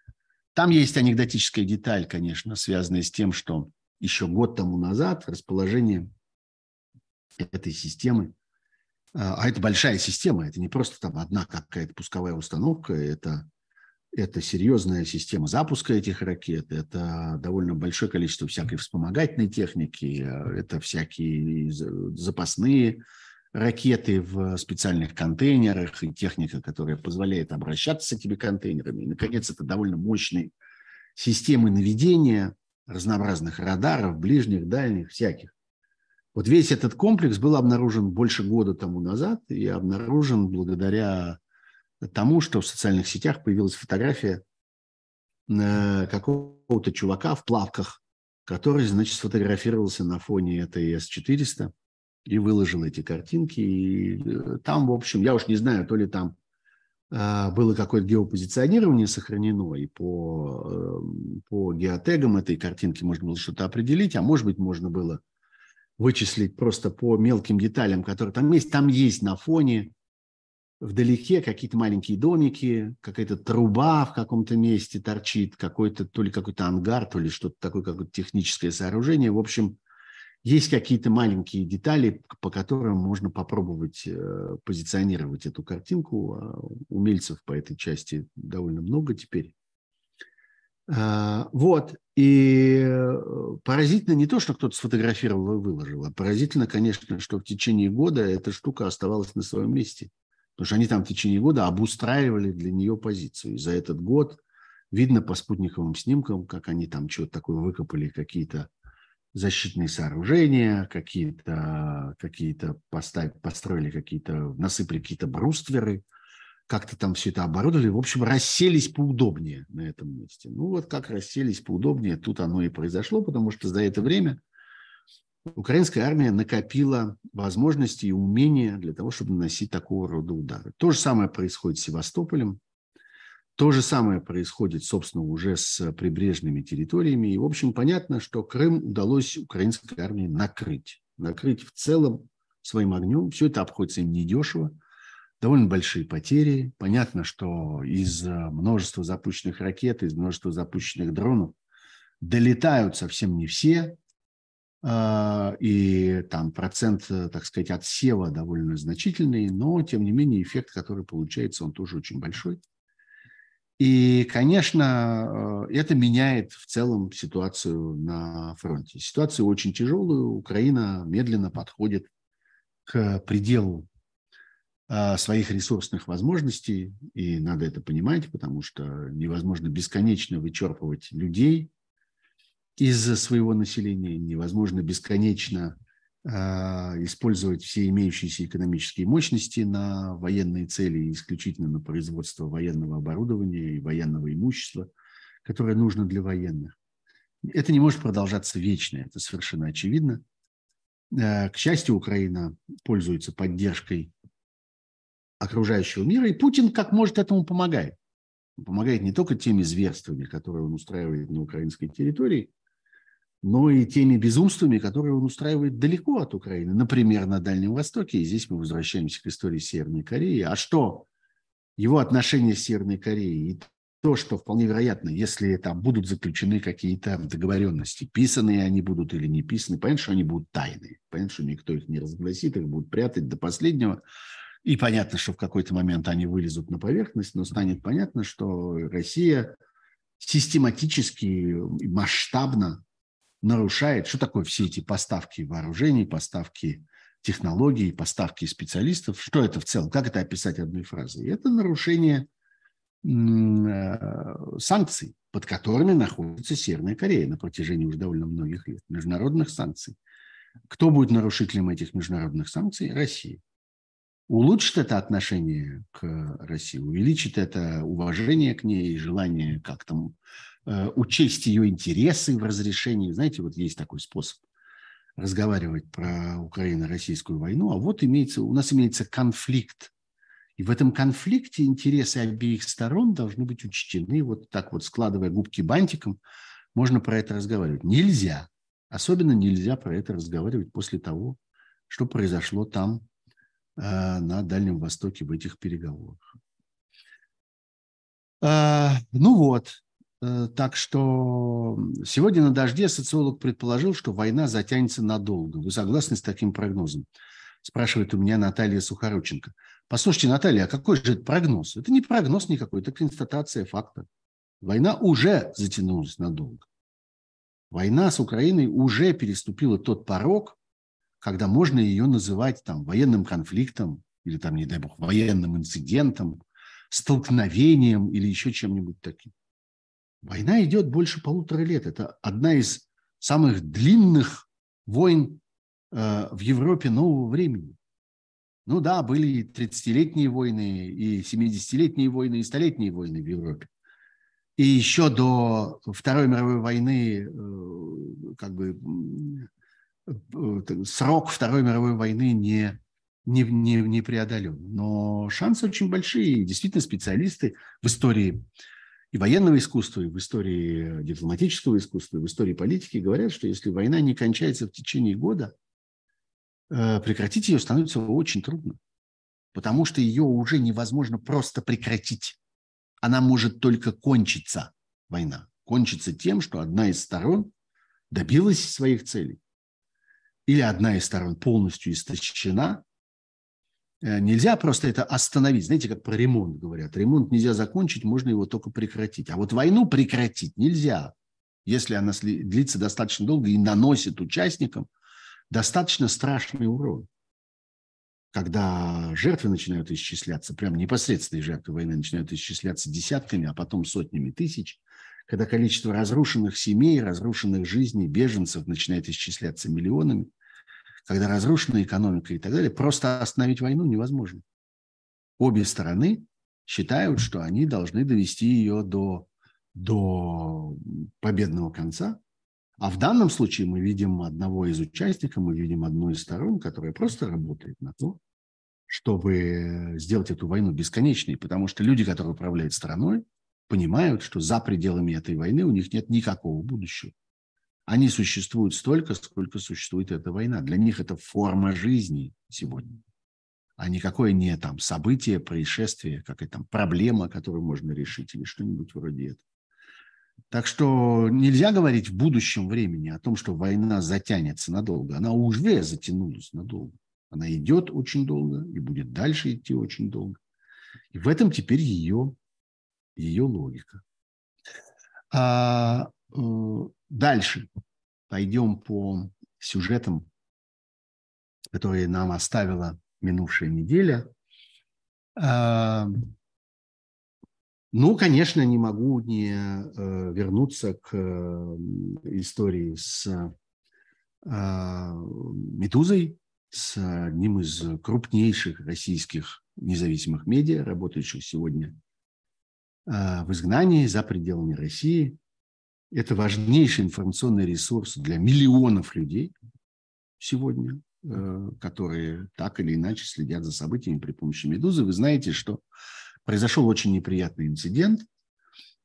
Там есть анекдотическая деталь, конечно, связанная с тем, что еще год тому назад расположение этой системы, а это большая система, это не просто там одна какая-то пусковая установка, это, это серьезная система запуска этих ракет, это довольно большое количество всякой вспомогательной техники, э, это всякие запасные ракеты в специальных контейнерах и техника, которая позволяет обращаться с этими контейнерами. И, наконец, это довольно мощные системы наведения разнообразных радаров, ближних, дальних, всяких. Вот весь этот комплекс был обнаружен больше года тому назад и обнаружен благодаря тому, что в социальных сетях появилась фотография э, какого-то чувака в плавках, который, значит, сфотографировался на фоне этой С-400 и выложил эти картинки. И э, там, в общем, я уж не знаю, то ли там э, было какое-то геопозиционирование сохранено, и по, по геотегам этой картинки можно было что-то определить, а может быть, можно было вычислить просто по мелким деталям, которые там есть. Там есть на фоне вдалеке какие-то маленькие домики, какая-то труба в каком-то месте торчит, какой-то то ли какой-то ангар, то ли что-то такое, какое-то техническое сооружение. В общем, есть какие-то маленькие детали, по которым можно попробовать э, позиционировать эту картинку. А умельцев по этой части довольно много теперь. А, вот. И э, поразительно не то, что кто-то сфотографировал и выложил, а поразительно, конечно, что в течение года эта штука оставалась на своем месте. Потому что они там в течение года обустраивали для нее позицию. И за этот год видно по спутниковым снимкам, как они там что-то такое выкопали, какие-то защитные сооружения, какие-то какие построили какие-то, насыпали какие-то брустверы, как-то там все это оборудовали. В общем, расселись поудобнее на этом месте. Ну вот как расселись поудобнее, тут оно и произошло, потому что за это время украинская армия накопила возможности и умения для того, чтобы наносить такого рода удары. То же самое происходит с Севастополем. То же самое происходит, собственно, уже с прибрежными территориями. И, в общем, понятно, что Крым удалось украинской армии накрыть. Накрыть в целом своим огнем. Все это обходится им недешево. Довольно большие потери. Понятно, что из множества запущенных ракет, из множества запущенных дронов долетают совсем не все. А, и там процент, так сказать, отсева довольно значительный, но, тем не менее, эффект, который получается, он тоже очень большой. И, конечно, э, это меняет в целом ситуацию на фронте. Ситуация очень тяжелая. Украина медленно подходит к пределу э, своих ресурсных возможностей, и надо это понимать, потому что невозможно бесконечно вычерпывать людей из своего населения, невозможно бесконечно а, использовать все имеющиеся экономические мощности на военные цели, исключительно на производство военного оборудования и военного имущества, которое нужно для военных. Это не может продолжаться вечно, это совершенно очевидно. А, к счастью, Украина пользуется поддержкой окружающего мира, и Путин как может этому помогает. Он помогает не только теми зверствами, которые он устраивает на украинской территории, но и теми безумствами, которые он устраивает далеко от Украины, например, на Дальнем Востоке. И здесь мы возвращаемся к истории Северной Кореи. А что его отношения с Северной Кореей и то, что вполне вероятно, если там будут заключены какие-то договоренности, писанные они будут или не писаны, понятно, что они будут тайные, понятно, что никто их не разгласит, их будут прятать до последнего. И понятно, что в какой-то момент они вылезут на поверхность, но станет понятно, что Россия систематически и масштабно нарушает, что такое все эти поставки вооружений, поставки технологий, поставки специалистов, что это в целом, как это описать одной фразой? Это нарушение э, санкций, под которыми находится Северная Корея на протяжении уже довольно многих лет, международных санкций. Кто будет нарушителем этих международных санкций? Россия. Улучшит это отношение к России, увеличит это уважение к ней, желание как-то учесть ее интересы в разрешении. Знаете, вот есть такой способ разговаривать про Украино-российскую войну, а вот имеется, у нас имеется конфликт. И в этом конфликте интересы обеих сторон должны быть учтены. Вот так вот, складывая губки бантиком, можно про это разговаривать. Нельзя. Особенно нельзя про это разговаривать после того, что произошло там, э, на Дальнем Востоке, в этих переговорах. Э, ну вот, э, так что сегодня на дожде социолог предположил, что война затянется надолго. Вы согласны с таким прогнозом? Спрашивает у меня Наталья Сухорученко. Послушайте, Наталья, а какой же это прогноз? Это не прогноз никакой, это констатация факта. Война уже затянулась надолго. Война с Украиной уже переступила тот порог, когда можно ее называть там военным конфликтом или там, не дай бог, военным инцидентом, столкновением или еще чем-нибудь таким. Война идет больше полутора лет. Это одна из самых длинных войн э, в Европе нового времени. Ну да, были и 30-летние войны, и 70-летние войны, и столетние войны в Европе. И еще до Второй мировой войны э, как бы э, срок Второй мировой войны не, не, не, не преодолен. Но шансы очень большие. Действительно, специалисты в истории и военного искусства, и в истории дипломатического искусства, и в истории политики говорят, что если война не кончается в течение года, э, прекратить ее становится очень трудно. Потому что ее уже невозможно просто прекратить она может только кончиться, война. Кончиться тем, что одна из сторон добилась своих целей. Или одна из сторон полностью истощена. Э, нельзя просто это остановить. Знаете, как про ремонт говорят. Ремонт нельзя закончить, можно его только прекратить. А вот войну прекратить нельзя, если она длится достаточно долго и наносит участникам достаточно страшный урон когда жертвы начинают исчисляться, прям непосредственные жертвы войны начинают исчисляться десятками, а потом сотнями тысяч, когда количество разрушенных семей, разрушенных жизней, беженцев начинает исчисляться миллионами, когда разрушена экономика и так далее, просто остановить войну невозможно. Обе стороны считают, что они должны довести ее до, до победного конца, а в данном случае мы видим одного из участников, мы видим одну из сторон, которая просто работает на то, чтобы сделать эту войну бесконечной, потому что люди, которые управляют страной, понимают, что за пределами этой войны у них нет никакого будущего. Они существуют столько, сколько существует эта война. Для них это форма жизни сегодня, а никакое не там событие, происшествие, какая-то там проблема, которую можно решить или что-нибудь вроде этого. Так что нельзя говорить в будущем времени о том, что война затянется надолго. Она уже затянулась надолго. Она идет очень долго и будет дальше идти очень долго. И в этом теперь ее, ее логика. А, дальше пойдем по сюжетам, которые нам оставила минувшая неделя. А, ну, конечно, не могу не э, вернуться к э, истории с э, «Медузой», с одним из крупнейших российских независимых медиа, работающих сегодня в изгнании за пределами России. Это важнейший информационный ресурс для миллионов людей сегодня, которые так или иначе следят за событиями при помощи «Медузы». Вы знаете, что произошел очень неприятный инцидент.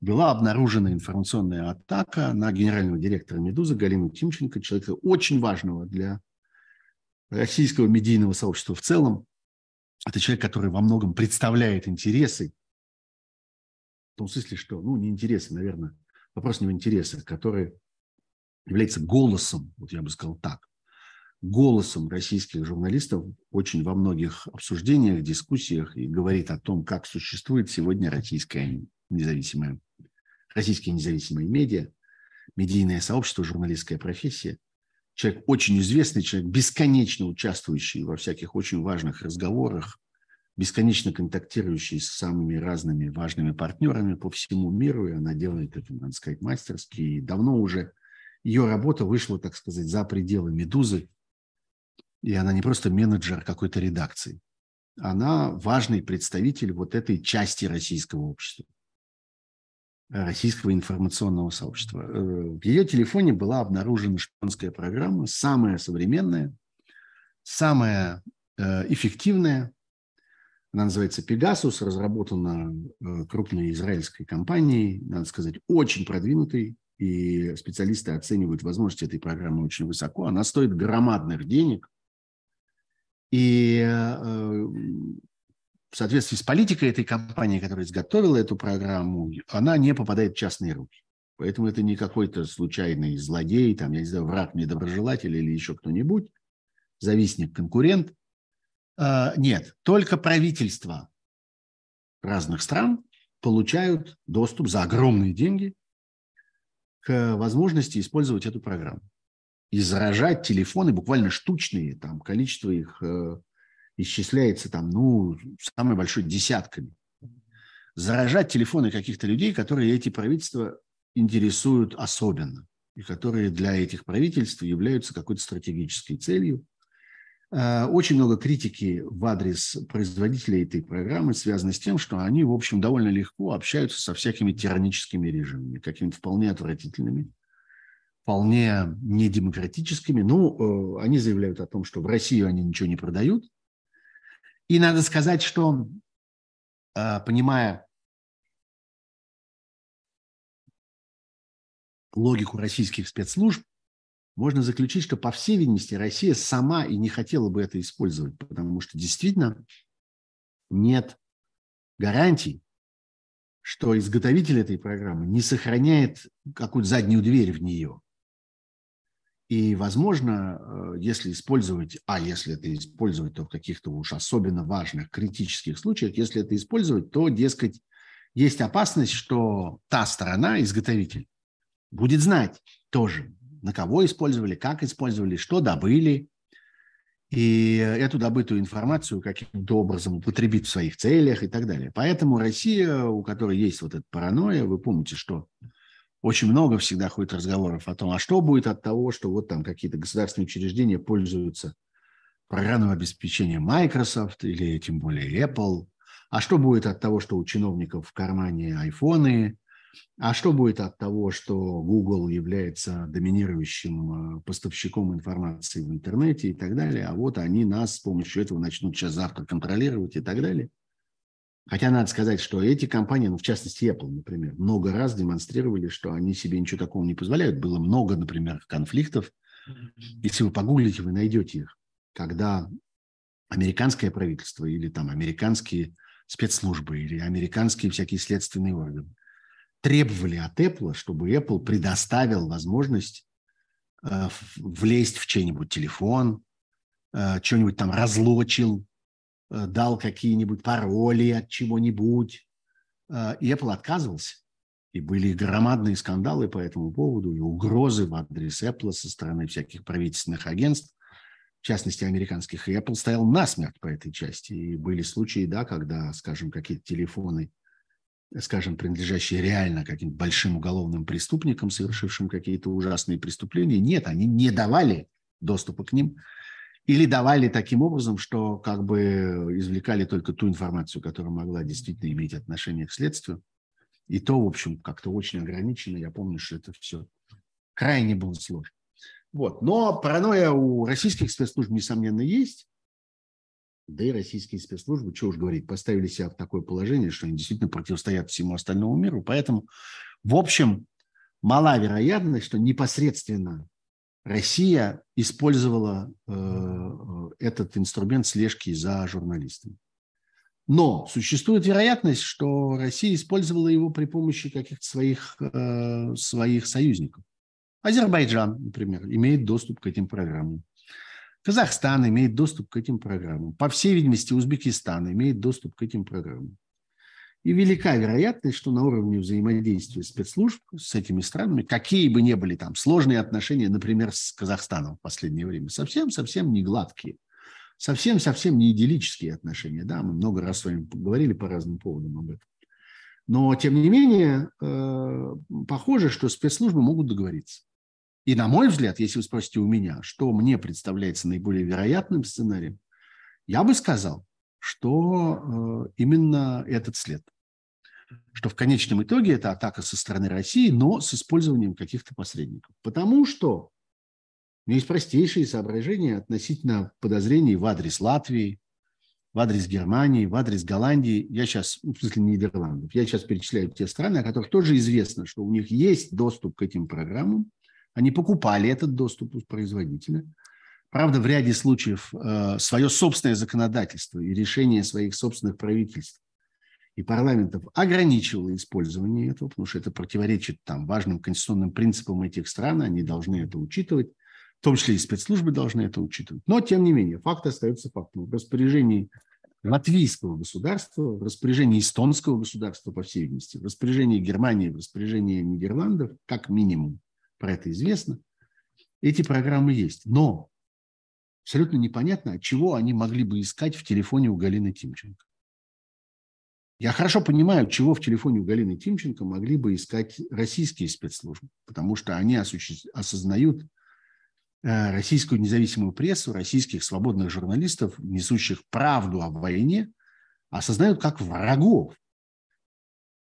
Была обнаружена информационная атака на генерального директора «Медузы» Галину Тимченко, человека очень важного для российского медийного сообщества в целом. Это человек, который во многом представляет интересы, в том смысле, что, ну, не интересы, наверное, вопрос не в интересах, который является голосом, вот я бы сказал так, голосом российских журналистов очень во многих обсуждениях, дискуссиях и говорит о том, как существует сегодня российская независимая, российские независимые медиа, медийное сообщество, журналистская профессия. Человек очень известный, человек, бесконечно участвующий во всяких очень важных разговорах, бесконечно контактирующий с самыми разными важными партнерами по всему миру, и она делает это, надо сказать, мастерски. И давно уже ее работа вышла, так сказать, за пределы «Медузы», и она не просто менеджер какой-то редакции. Она важный представитель вот этой части российского общества, российского информационного сообщества. Э, в ее телефоне была обнаружена шпионская программа, самая современная, самая э, эффективная. Она называется «Пегасус», разработана э, крупной израильской компанией, надо сказать, очень продвинутой, и специалисты оценивают возможности этой программы очень высоко. Она стоит громадных денег – и э, в соответствии с политикой этой компании, которая изготовила эту программу, она не попадает в частные руки. Поэтому это не какой-то случайный злодей, там, я не знаю, враг, недоброжелатель или еще кто-нибудь, завистник, конкурент. А, нет, только правительства разных стран получают доступ за огромные деньги к возможности использовать эту программу и заражать телефоны буквально штучные, там количество их э, исчисляется там, ну, самой большой десятками. Заражать телефоны каких-то людей, которые эти правительства интересуют особенно, и которые для этих правительств являются какой-то стратегической целью. Э, очень много критики в адрес производителей этой программы связано с тем, что они, в общем, довольно легко общаются со всякими тираническими режимами, какими-то вполне отвратительными, вполне недемократическими. Ну, э, они заявляют о том, что в Россию они ничего не продают. И надо сказать, что, э, понимая логику российских спецслужб, можно заключить, что, по всей видимости, Россия сама и не хотела бы это использовать, потому что действительно нет гарантий, что изготовитель этой программы не сохраняет какую-то заднюю дверь в нее. И, возможно, э, если использовать, а если это использовать, то в каких-то уж особенно важных, критических случаях, если это использовать, то, дескать, есть опасность, что та сторона, изготовитель, будет знать тоже, на кого использовали, как использовали, что добыли, и эту добытую информацию каким-то образом употребит в своих целях и так далее. Поэтому Россия, у которой есть вот эта паранойя, вы помните, что очень много всегда ходит разговоров о том, а что будет от того, что вот там какие-то государственные учреждения пользуются программным обеспечением Microsoft или тем более Apple, а что будет от того, что у чиновников в кармане айфоны, а что будет от того, что Google является доминирующим э, поставщиком информации в интернете и так далее, а вот они нас с помощью этого начнут сейчас-завтра контролировать и так далее. Хотя надо сказать, что эти компании, ну, в частности Apple, например, много раз демонстрировали, что они себе ничего такого не позволяют. Было много, например, конфликтов. Если вы погуглите, вы найдете их. Когда американское правительство или там американские спецслужбы или американские всякие следственные органы требовали от Apple, чтобы Apple предоставил возможность э, влезть в чей-нибудь телефон, э, что-нибудь там разлочил, Э, дал какие-нибудь пароли от чего-нибудь. Э, и Apple отказывался. И были громадные скандалы по этому поводу, и угрозы в адрес Apple со стороны всяких правительственных агентств, в частности, американских. И Apple стоял насмерть по этой части. И были случаи, да, когда, скажем, какие-то телефоны, скажем, принадлежащие реально каким-то большим уголовным преступникам, совершившим какие-то ужасные преступления, нет, они не давали доступа к ним – или давали таким образом, что как бы извлекали только ту информацию, которая могла действительно иметь отношение к следствию. И то, в общем, как-то очень ограничено. Я помню, что это все крайне было сложно. Вот. Но паранойя у российских спецслужб, несомненно, есть. Да и российские спецслужбы, что уж говорить, поставили себя в такое положение, что они действительно противостоят всему остальному миру. Поэтому, в общем, мала вероятность, что непосредственно Россия использовала э, этот инструмент слежки за журналистами. Но существует вероятность, что Россия использовала его при помощи каких-то своих, э, своих союзников. Азербайджан, например, имеет доступ к этим программам. Казахстан имеет доступ к этим программам. По всей видимости, Узбекистан имеет доступ к этим программам. И велика вероятность, что на уровне взаимодействия спецслужб с этими странами, какие бы ни были там сложные отношения, например, с Казахстаном в последнее время, совсем-совсем не гладкие, совсем-совсем не идиллические отношения. Да, мы много раз с вами поговорили по разным поводам об этом. Но, тем не менее, э, похоже, что спецслужбы могут договориться. И, на мой взгляд, если вы спросите у меня, что мне представляется наиболее вероятным сценарием, я бы сказал, что э, именно этот след. Что в конечном итоге это атака со стороны России, но с использованием каких-то посредников. Потому что у меня есть простейшие соображения относительно подозрений в адрес Латвии, в адрес Германии, в адрес Голландии. Я сейчас, ну, в смысле Нидерландов, я сейчас перечисляю те страны, о которых тоже известно, что у них есть доступ к этим программам. Они покупали этот доступ у производителя. Правда, в ряде случаев э, свое собственное законодательство и решение своих собственных правительств и парламентов ограничивало использование этого, потому что это противоречит там, важным конституционным принципам этих стран, они должны это учитывать, в том числе и спецслужбы должны это учитывать. Но, тем не менее, факт остается фактом. В распоряжении латвийского государства, в распоряжении эстонского государства, по всей видимости, в распоряжении Германии, в распоряжении Нидерландов, как минимум, про это известно, эти программы есть. Но абсолютно непонятно, чего они могли бы искать в телефоне у Галины Тимченко. Я хорошо понимаю, чего в телефоне у Галины Тимченко могли бы искать российские спецслужбы, потому что они осознают э, российскую независимую прессу, российских свободных журналистов, несущих правду о войне, осознают как врагов.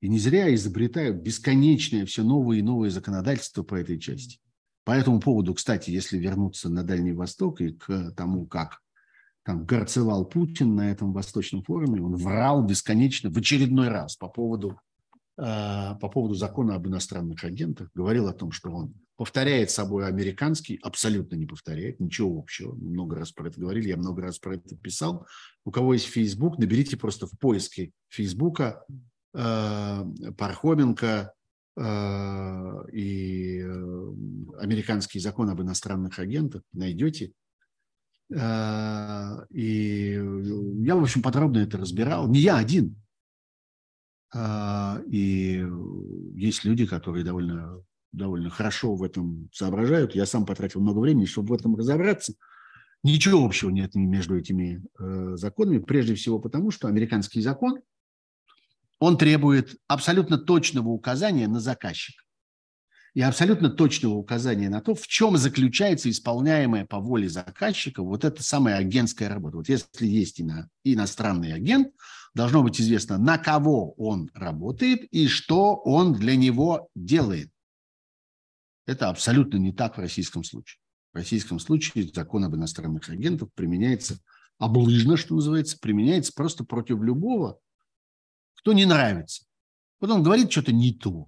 И не зря изобретают бесконечное все новые и новые законодательства по этой части. По этому поводу, кстати, если вернуться на Дальний Восток и к тому, как там горцевал Путин на этом Восточном форуме, он врал бесконечно в очередной раз по поводу, э, по поводу закона об иностранных агентах, говорил о том, что он повторяет собой американский, абсолютно не повторяет, ничего общего. Много раз про это говорили, я много раз про это писал. У кого есть Facebook, наберите просто в поиске Фейсбука Пархоменко Э, и э, американский закон об иностранных агентах, найдете. Э, и я, в общем, подробно это разбирал. Не я один. И есть люди, которые довольно, довольно хорошо в этом соображают. Я сам потратил много времени, чтобы в этом разобраться. Ничего общего нет между этими законами, прежде всего потому, что американский закон – он требует абсолютно точного указания на заказчика и абсолютно точного указания на то, в чем заключается исполняемая по воле заказчика вот эта самая агентская работа. Вот если есть иностранный агент, должно быть известно, на кого он работает и что он для него делает. Это абсолютно не так в российском случае. В российском случае закон об иностранных агентах применяется облыжно, что называется, применяется просто против любого кто не нравится. Вот он говорит что-то не то.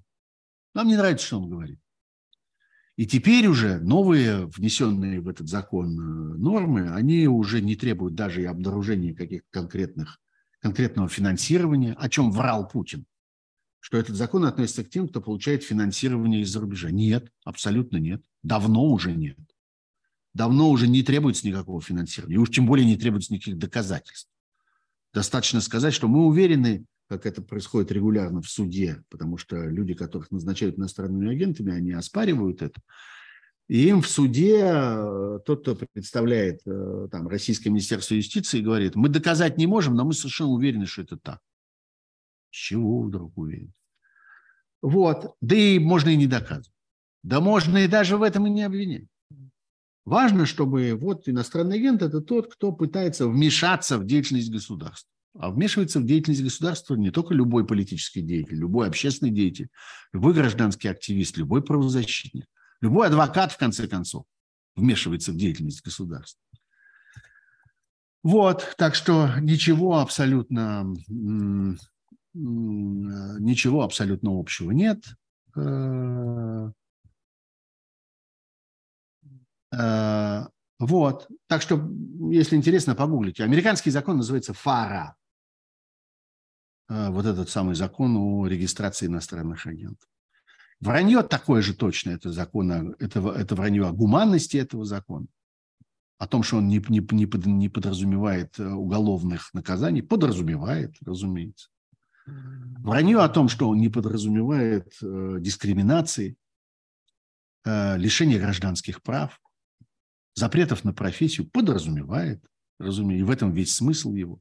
Нам не нравится, что он говорит. И теперь уже новые, внесенные в этот закон э, нормы, они уже не требуют даже и обнаружения каких-то конкретных, конкретного финансирования, о чем врал Путин. Что этот закон относится к тем, кто получает финансирование из-за рубежа. Нет, абсолютно нет. Давно уже нет. Давно уже не требуется никакого финансирования. И уж тем более не требуется никаких доказательств. Достаточно сказать, что мы уверены как это происходит регулярно в суде, потому что люди, которых назначают иностранными агентами, они оспаривают это. И им в суде э, тот, кто представляет э, там, Российское Министерство юстиции, говорит, мы доказать не можем, но мы совершенно уверены, что это так. С чего вдруг уверен? Вот. Да и можно и не доказывать. Да можно и даже в этом и не обвинять. Важно, чтобы вот иностранный агент – это тот, кто пытается вмешаться в деятельность государства. А вмешивается в деятельность государства не только любой политический деятель, любой общественный деятель, любой гражданский активист, любой правозащитник, любой адвокат, в конце концов, вмешивается в деятельность государства. Вот, так что ничего абсолютно, ничего абсолютно общего нет. Э, э, вот, так что, если интересно, погуглите. Американский закон называется ФАРА. А, вот этот самый закон о регистрации иностранных агентов. Вранье такое же точно, это, закон, это, это вранье о гуманности этого закона, о том, что он не, не, не, под, не подразумевает э, уголовных наказаний, подразумевает, разумеется. Вранье о том, что он не подразумевает э, дискриминации, э, лишения гражданских прав, запретов на профессию, подразумевает, разумеется, и в этом весь смысл его.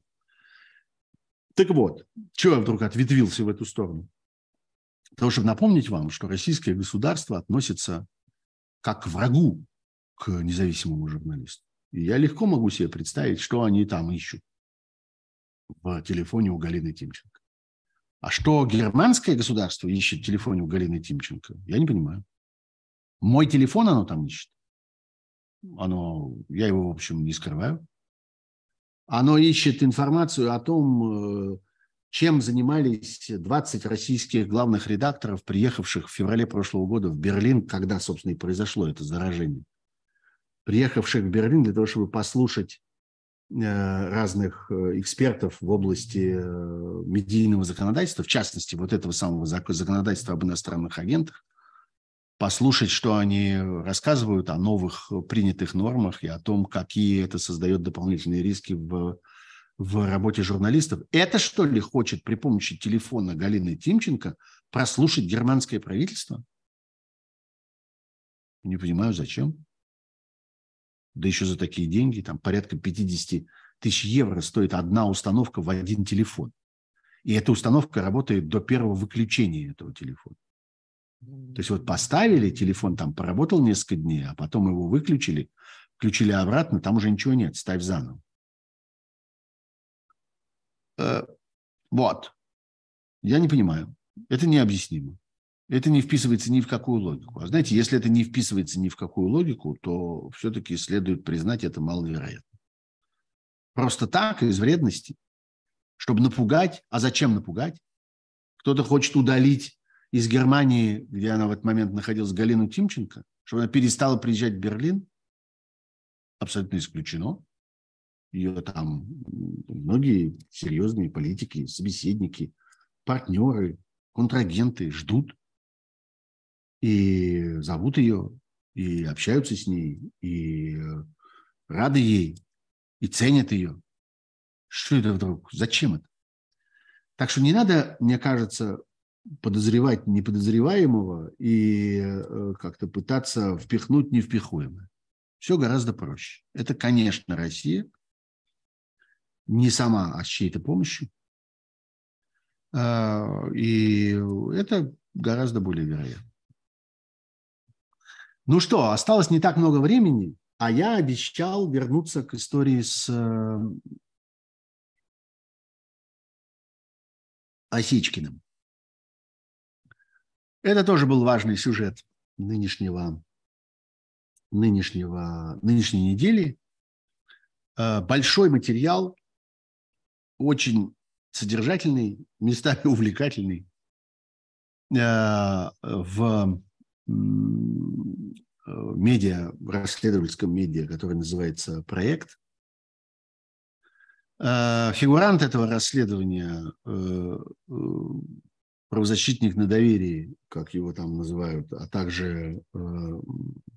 Так вот, чего я вдруг ответвился в эту сторону? Потому чтобы напомнить вам, что российское государство относится как к врагу к независимому журналисту. И я легко могу себе представить, что они там ищут в телефоне у Галины Тимченко. А что германское государство ищет в телефоне у Галины Тимченко, я не понимаю. Мой телефон оно там ищет. Оно, я его, в общем, не скрываю. Оно ищет информацию о том, э, чем занимались 20 российских главных редакторов, приехавших в феврале прошлого года в Берлин, когда, собственно, и произошло это заражение. Приехавших в Берлин для того, чтобы послушать э, разных э, экспертов в области медийного законодательства, в частности, вот этого самого законодательства об иностранных агентах, послушать, что они рассказывают о новых принятых нормах и о том, какие это создает дополнительные риски в, в работе журналистов. Это что ли хочет при помощи телефона Галины Тимченко прослушать германское правительство? Не понимаю, зачем. Да еще за такие деньги, там порядка 50 тысяч евро стоит одна установка в один телефон. И эта установка работает до первого выключения этого телефона. То есть вот поставили, телефон там поработал несколько дней, а потом его выключили, включили обратно, там уже ничего нет, ставь заново. Э, вот. Я не понимаю. Это необъяснимо. Это не вписывается ни в какую логику. А знаете, если это не вписывается ни в какую логику, то все-таки следует признать это маловероятно. Просто так, из вредности, чтобы напугать. А зачем напугать? Кто-то хочет удалить из Германии, где она в этот момент находилась, Галину Тимченко, чтобы она перестала приезжать в Берлин, абсолютно исключено. Ее там многие серьезные политики, собеседники, партнеры, контрагенты ждут и зовут ее, и общаются с ней, и рады ей, и ценят ее. Что это вдруг? Зачем это? Так что не надо, мне кажется, подозревать неподозреваемого и э, как-то пытаться впихнуть невпихуемое. Все гораздо проще. Это, конечно, Россия, не сама, а с чьей-то помощью. А, и это гораздо более вероятно. Ну что, осталось не так много времени, а я обещал вернуться к истории с э, Осечкиным. Это тоже был важный сюжет нынешнего, нынешнего, нынешней недели. Э, большой материал, очень содержательный, местами увлекательный э, в медиа, расследовательском медиа, который называется «Проект». Э, фигурант этого расследования правозащитник на доверии, как его там называют, а также, э,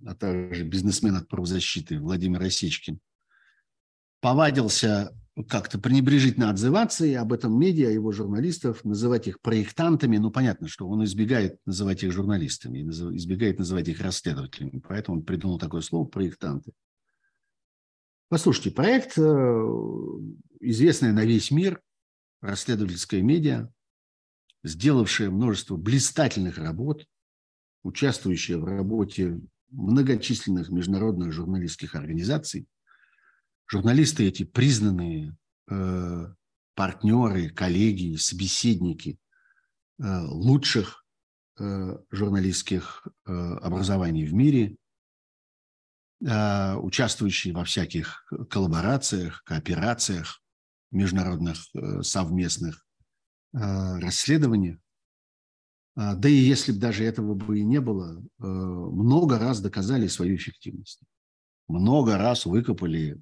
а также бизнесмен от правозащиты Владимир Осечкин, повадился как-то пренебрежительно отзываться и об этом медиа, его журналистов, называть их проектантами. Ну, понятно, что он избегает называть их журналистами, избегает называть их расследователями. Поэтому он придумал такое слово «проектанты». Послушайте, проект, э, известный на весь мир, расследовательское медиа, сделавшая множество блистательных работ, участвующая в работе многочисленных международных журналистских организаций. Журналисты эти признанные э, партнеры, коллеги, собеседники э, лучших э, журналистских э, образований в мире, э, участвующие во всяких коллаборациях, кооперациях международных э, совместных а, расследования. А, да и если бы даже этого бы и не было, а, много раз доказали свою эффективность. Много раз выкопали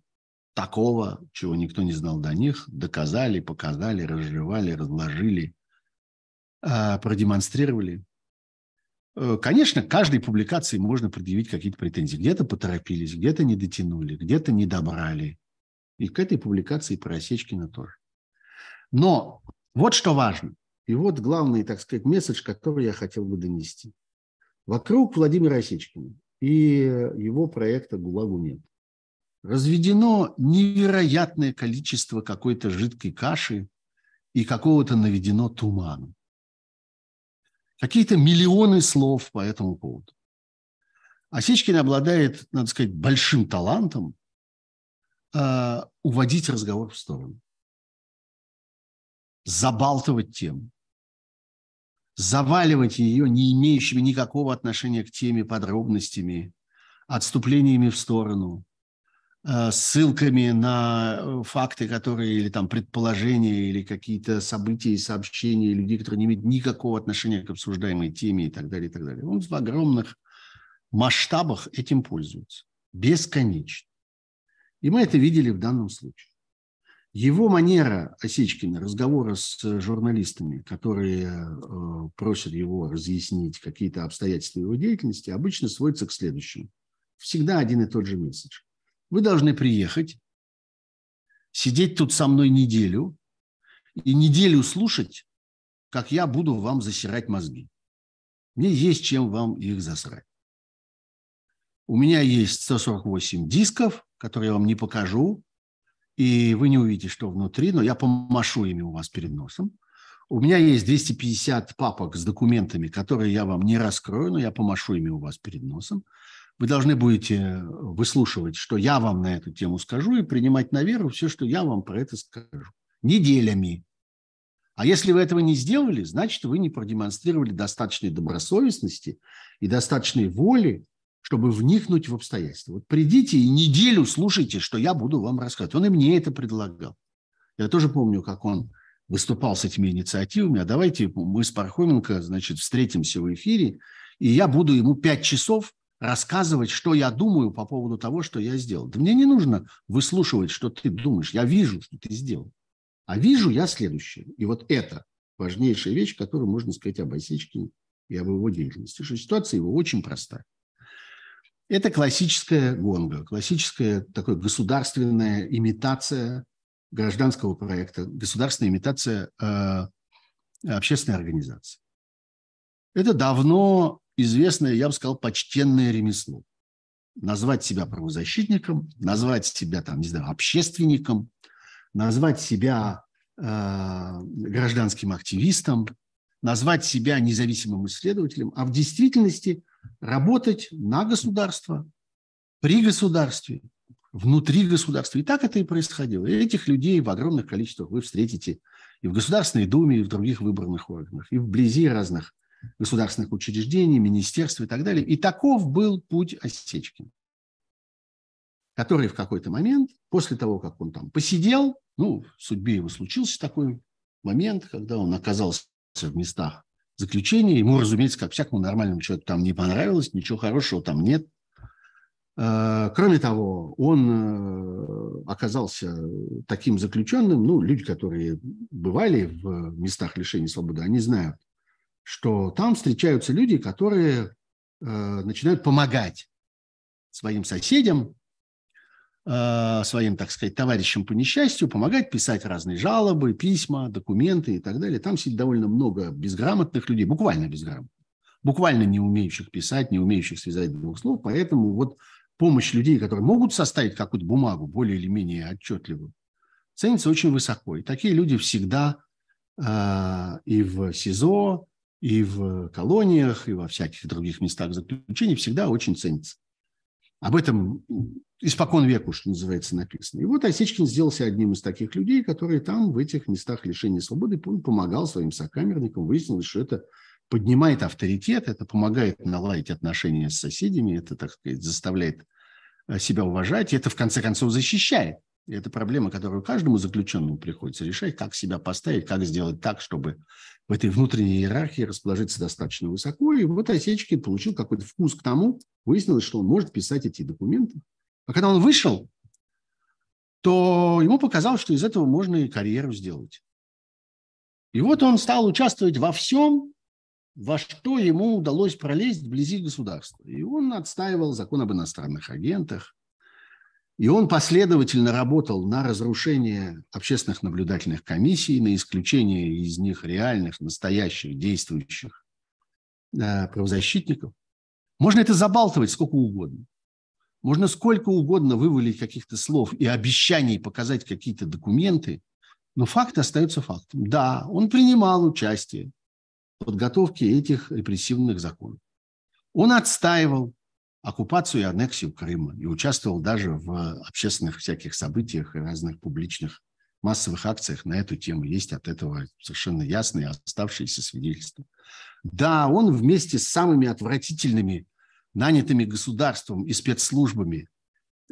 такого, чего никто не знал до них, доказали, показали, разжевали, разложили, продемонстрировали. Конечно, каждой публикации можно предъявить какие-то претензии. Где-то поторопились, где-то не дотянули, где-то не добрали. И к этой публикации про Осечкина тоже. Но вот что важно. И вот главный, так сказать, месседж, который я хотел бы донести. Вокруг Владимира Осечкина и его проекта «ГУЛАГу нет» разведено невероятное количество какой-то жидкой каши и какого-то наведено тумана. Какие-то миллионы слов по этому поводу. Осечкин обладает, надо сказать, большим талантом э, уводить разговор в сторону, забалтывать тему, заваливать ее не имеющими никакого отношения к теме подробностями, отступлениями в сторону, э, ссылками на э, факты, которые или там предположения, или какие-то события и сообщения людей, которые не имеют никакого отношения к обсуждаемой теме и так далее, и так далее. Он в огромных масштабах этим пользуется. Бесконечно. И мы это видели в данном случае. Его манера Осечкина разговора с журналистами, которые э, просят его разъяснить какие-то обстоятельства его деятельности, обычно сводится к следующему. Всегда один и тот же месседж. Вы должны приехать, сидеть тут со мной неделю и неделю слушать, как я буду вам засирать мозги. Мне есть чем вам их засрать. У меня есть 148 дисков, которые я вам не покажу, и вы не увидите, что внутри, но я помашу ими у вас перед носом. У меня есть 250 папок с документами, которые я вам не раскрою, но я помашу ими у вас перед носом. Вы должны будете выслушивать, что я вам на эту тему скажу, и принимать на веру все, что я вам про это скажу. Неделями. А если вы этого не сделали, значит, вы не продемонстрировали достаточной добросовестности и достаточной воли чтобы вникнуть в обстоятельства. Вот придите и неделю слушайте, что я буду вам рассказывать. Он и мне это предлагал. Я тоже помню, как он выступал с этими инициативами, а давайте мы с Пархоменко, значит, встретимся в эфире, и я буду ему пять часов рассказывать, что я думаю по поводу того, что я сделал. Да мне не нужно выслушивать, что ты думаешь. Я вижу, что ты сделал. А вижу я следующее. И вот это важнейшая вещь, которую можно сказать об Осечкине и об его деятельности. Что ситуация его очень простая. Это классическая гонга, классическая такая государственная имитация гражданского проекта, государственная имитация э, общественной организации. Это давно известное, я бы сказал, почтенное ремесло. Назвать себя правозащитником, назвать себя, там, не знаю, общественником, назвать себя э, гражданским активистом, назвать себя независимым исследователем, а в действительности – работать на государство, при государстве, внутри государства. И так это и происходило. И этих людей в огромных количествах вы встретите и в Государственной Думе, и в других выборных органах, и вблизи разных государственных учреждений, министерств и так далее. И таков был путь Осечкина, который в какой-то момент, после того, как он там посидел, ну, в судьбе его случился такой момент, когда он оказался в местах заключение. Ему, разумеется, как всякому нормальному человеку там не понравилось, ничего хорошего там нет. Э, кроме того, он э, оказался таким заключенным, ну, люди, которые бывали в местах лишения свободы, они знают, что там встречаются люди, которые э, начинают помогать своим соседям своим, так сказать, товарищам по несчастью, помогать писать разные жалобы, письма, документы и так далее. Там сидит довольно много безграмотных людей, буквально безграмотных, буквально не умеющих писать, не умеющих связать двух слов. Поэтому вот помощь людей, которые могут составить какую-то бумагу более или менее отчетливую, ценится очень высоко. И такие люди всегда э, и в СИЗО, и в колониях, и во всяких других местах заключения всегда очень ценятся. Об этом испокон веку, что называется, написано. И вот Осечкин сделался одним из таких людей, которые там, в этих местах лишения свободы, помогал своим сокамерникам. Выяснилось, что это поднимает авторитет, это помогает наладить отношения с соседями, это, так сказать, заставляет э, себя уважать, и это, в конце концов, защищает. И это проблема, которую каждому заключенному приходится решать, как себя поставить, как сделать так, чтобы в этой внутренней иерархии расположиться достаточно высоко. И вот Осечкин получил какой-то вкус к тому, выяснилось, что он может писать эти документы, а когда он вышел, то ему показалось, что из этого можно и карьеру сделать. И вот он стал участвовать во всем, во что ему удалось пролезть вблизи государства. И он отстаивал закон об иностранных агентах, И он последовательно работал на разрушение общественных наблюдательных комиссий, на исключение из них реальных, настоящих, действующих э, правозащитников. Можно это забалтывать сколько угодно. Можно сколько угодно вывалить каких-то слов и обещаний показать какие-то документы, но факт остается фактом. Да, он принимал участие в подготовке этих репрессивных законов. Он отстаивал оккупацию и аннексию Крыма и участвовал даже в общественных всяких событиях и разных публичных массовых акциях на эту тему. Есть от этого совершенно ясные оставшиеся свидетельства. Да, он вместе с самыми отвратительными нанятыми государством и спецслужбами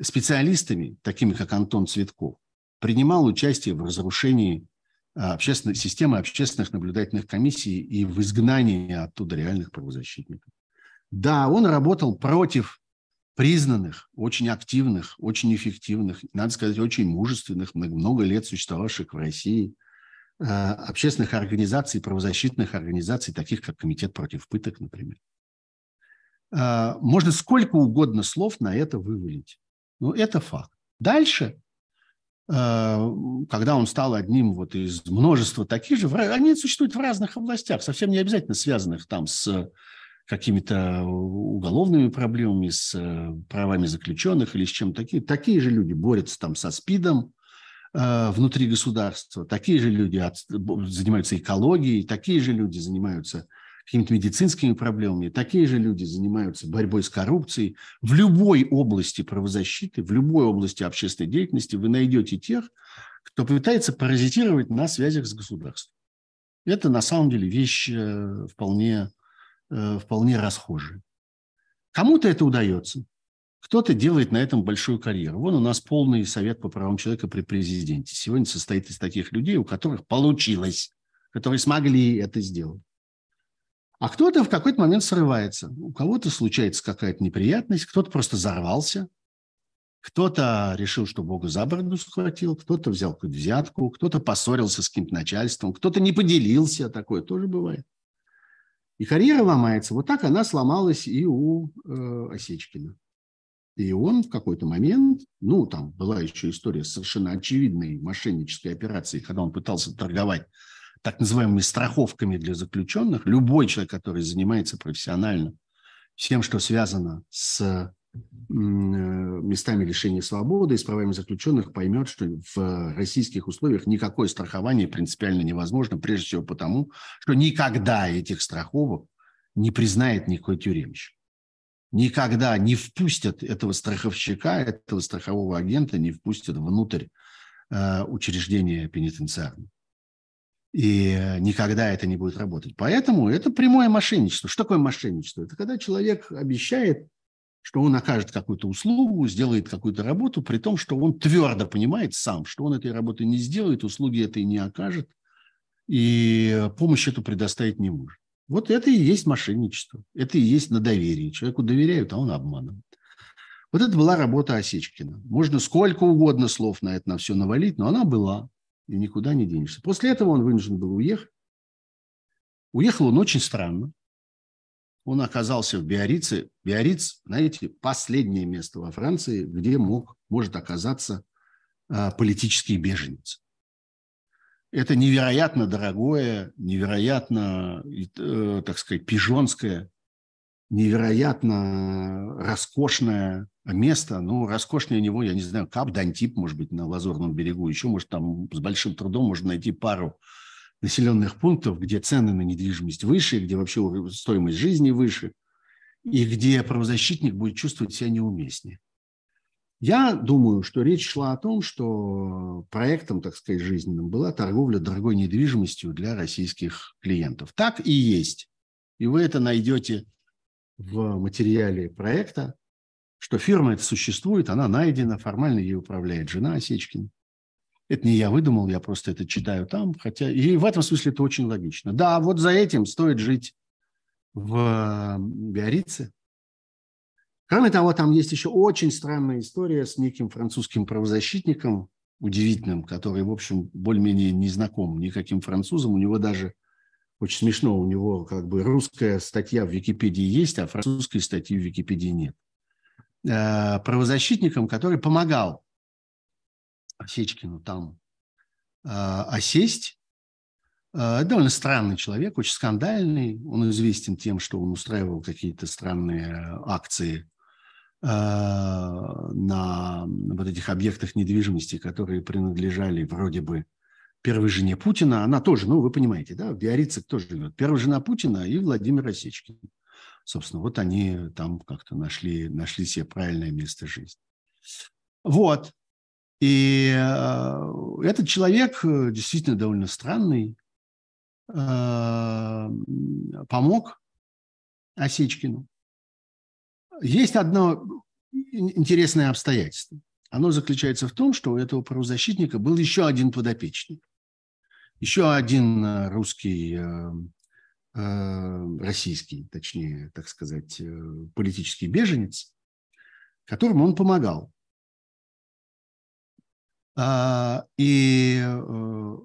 специалистами, такими как Антон Цветков, принимал участие в разрушении а, общественной, системы общественных наблюдательных комиссий и в изгнании оттуда реальных правозащитников. Да, он работал против признанных, очень активных, очень эффективных, надо сказать, очень мужественных, много лет существовавших в России а, общественных организаций, правозащитных организаций, таких как Комитет против пыток, например. А, можно сколько угодно слов на это вывалить. Но это факт. Дальше, а, когда он стал одним вот из множества таких же, они существуют в разных областях, совсем не обязательно связанных там с какими-то уголовными проблемами, с э, правами заключенных или с чем-то таким. Такие же люди борются там со СПИДом а, внутри государства, такие же люди занимаются экологией, такие же люди занимаются какими-то медицинскими проблемами. Такие же люди занимаются борьбой с коррупцией. В любой области правозащиты, в любой области общественной деятельности вы найдете тех, кто пытается паразитировать на связях с государством. Это на самом деле вещь э, вполне, э, вполне расхожая. Кому-то это удается. Кто-то делает на этом большую карьеру. Вон у нас полный совет по правам человека при президенте. Сегодня состоит из таких людей, у которых получилось, которые смогли это сделать. А кто-то в какой-то момент срывается. У кого-то случается какая-то неприятность, кто-то просто взорвался, кто-то решил, что Бога за бороду схватил, кто-то взял какую-то взятку, кто-то поссорился с каким-то начальством, кто-то не поделился, такое тоже бывает. И карьера ломается. Вот так она сломалась и у э, Осечкина. И он в какой-то момент, ну, там была еще история совершенно очевидной мошеннической операции, когда он пытался торговать так называемыми страховками для заключенных, любой человек, который занимается профессионально всем, что связано с местами лишения свободы и с правами заключенных, поймет, что в российских условиях никакое страхование принципиально невозможно, прежде всего потому, что никогда этих страховок не признает никакой тюремщик. Никогда не впустят этого страховщика, этого страхового агента, не впустят внутрь э, учреждения пенитенциарного и никогда это не будет работать. Поэтому это прямое мошенничество. Что такое мошенничество? Это когда человек обещает, что он окажет какую-то услугу, сделает какую-то работу, при том, что он твердо понимает сам, что он этой работы не сделает, услуги этой не окажет, и помощь эту предоставить не может. Вот это и есть мошенничество. Это и есть на доверии. Человеку доверяют, а он обманывает. Вот это была работа Осечкина. Можно сколько угодно слов на это на все навалить, но она была и никуда не денешься. После этого он вынужден был уехать. Уехал он очень странно. Он оказался в Биорице. Биориц, знаете, последнее место во Франции, где мог, может оказаться а, политический беженец. Это невероятно дорогое, невероятно, э, так сказать, пижонское, невероятно роскошное место, ну, роскошнее него, я не знаю, Кап, Дантип, может быть, на Лазурном берегу, еще, может, там с большим трудом можно найти пару населенных пунктов, где цены на недвижимость выше, где вообще стоимость жизни выше, и где правозащитник будет чувствовать себя неуместнее. Я думаю, что речь шла о том, что проектом, так сказать, жизненным была торговля дорогой недвижимостью для российских клиентов. Так и есть. И вы это найдете в материале проекта что фирма эта существует, она найдена, формально ей управляет жена Осечкина. Это не я выдумал, я просто это читаю там, хотя и в этом смысле это очень логично. Да, вот за этим стоит жить в Биорице. Кроме того, там есть еще очень странная история с неким французским правозащитником, удивительным, который, в общем, более-менее не знаком никаким французам. У него даже очень смешно, у него как бы русская статья в Википедии есть, а французской статьи в Википедии нет. э, правозащитником, который помогал Осечкину там э, осесть. Э, довольно странный человек, очень скандальный. Он известен тем, что он устраивал какие-то странные акции э, на вот этих объектах недвижимости, которые принадлежали вроде бы первой жене Путина. Она тоже, ну, вы понимаете, да, в Биорице тоже живет. Первая жена Путина и Владимир Осечкин. Собственно, вот они там как-то нашли, нашли себе правильное место жизни. Вот. И э, этот человек э, действительно довольно странный, э, помог Осечкину. Есть одно интересное обстоятельство. Оно заключается в том, что у этого правозащитника был еще один подопечный. Еще один русский российский, точнее, так сказать, политический беженец, которому он помогал. А, и э,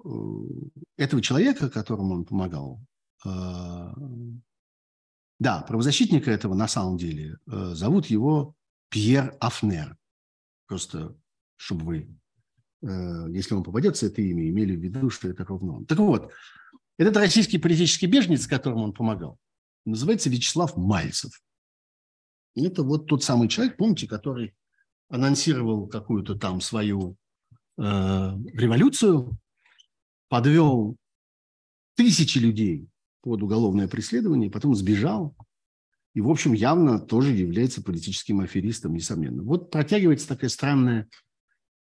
этого человека, которому он помогал, да, правозащитника этого на самом деле зовут его Пьер Афнер. Просто, чтобы вы, если он попадется, это имя, имели в виду, что это ровно он. Так вот, этот российский политический беженец, которому он помогал, называется Вячеслав Мальцев. И это вот тот самый человек, помните, который анонсировал какую-то там свою э, революцию, подвел тысячи людей под уголовное преследование, потом сбежал. И, в общем, явно тоже является политическим аферистом, несомненно. Вот протягивается такая странная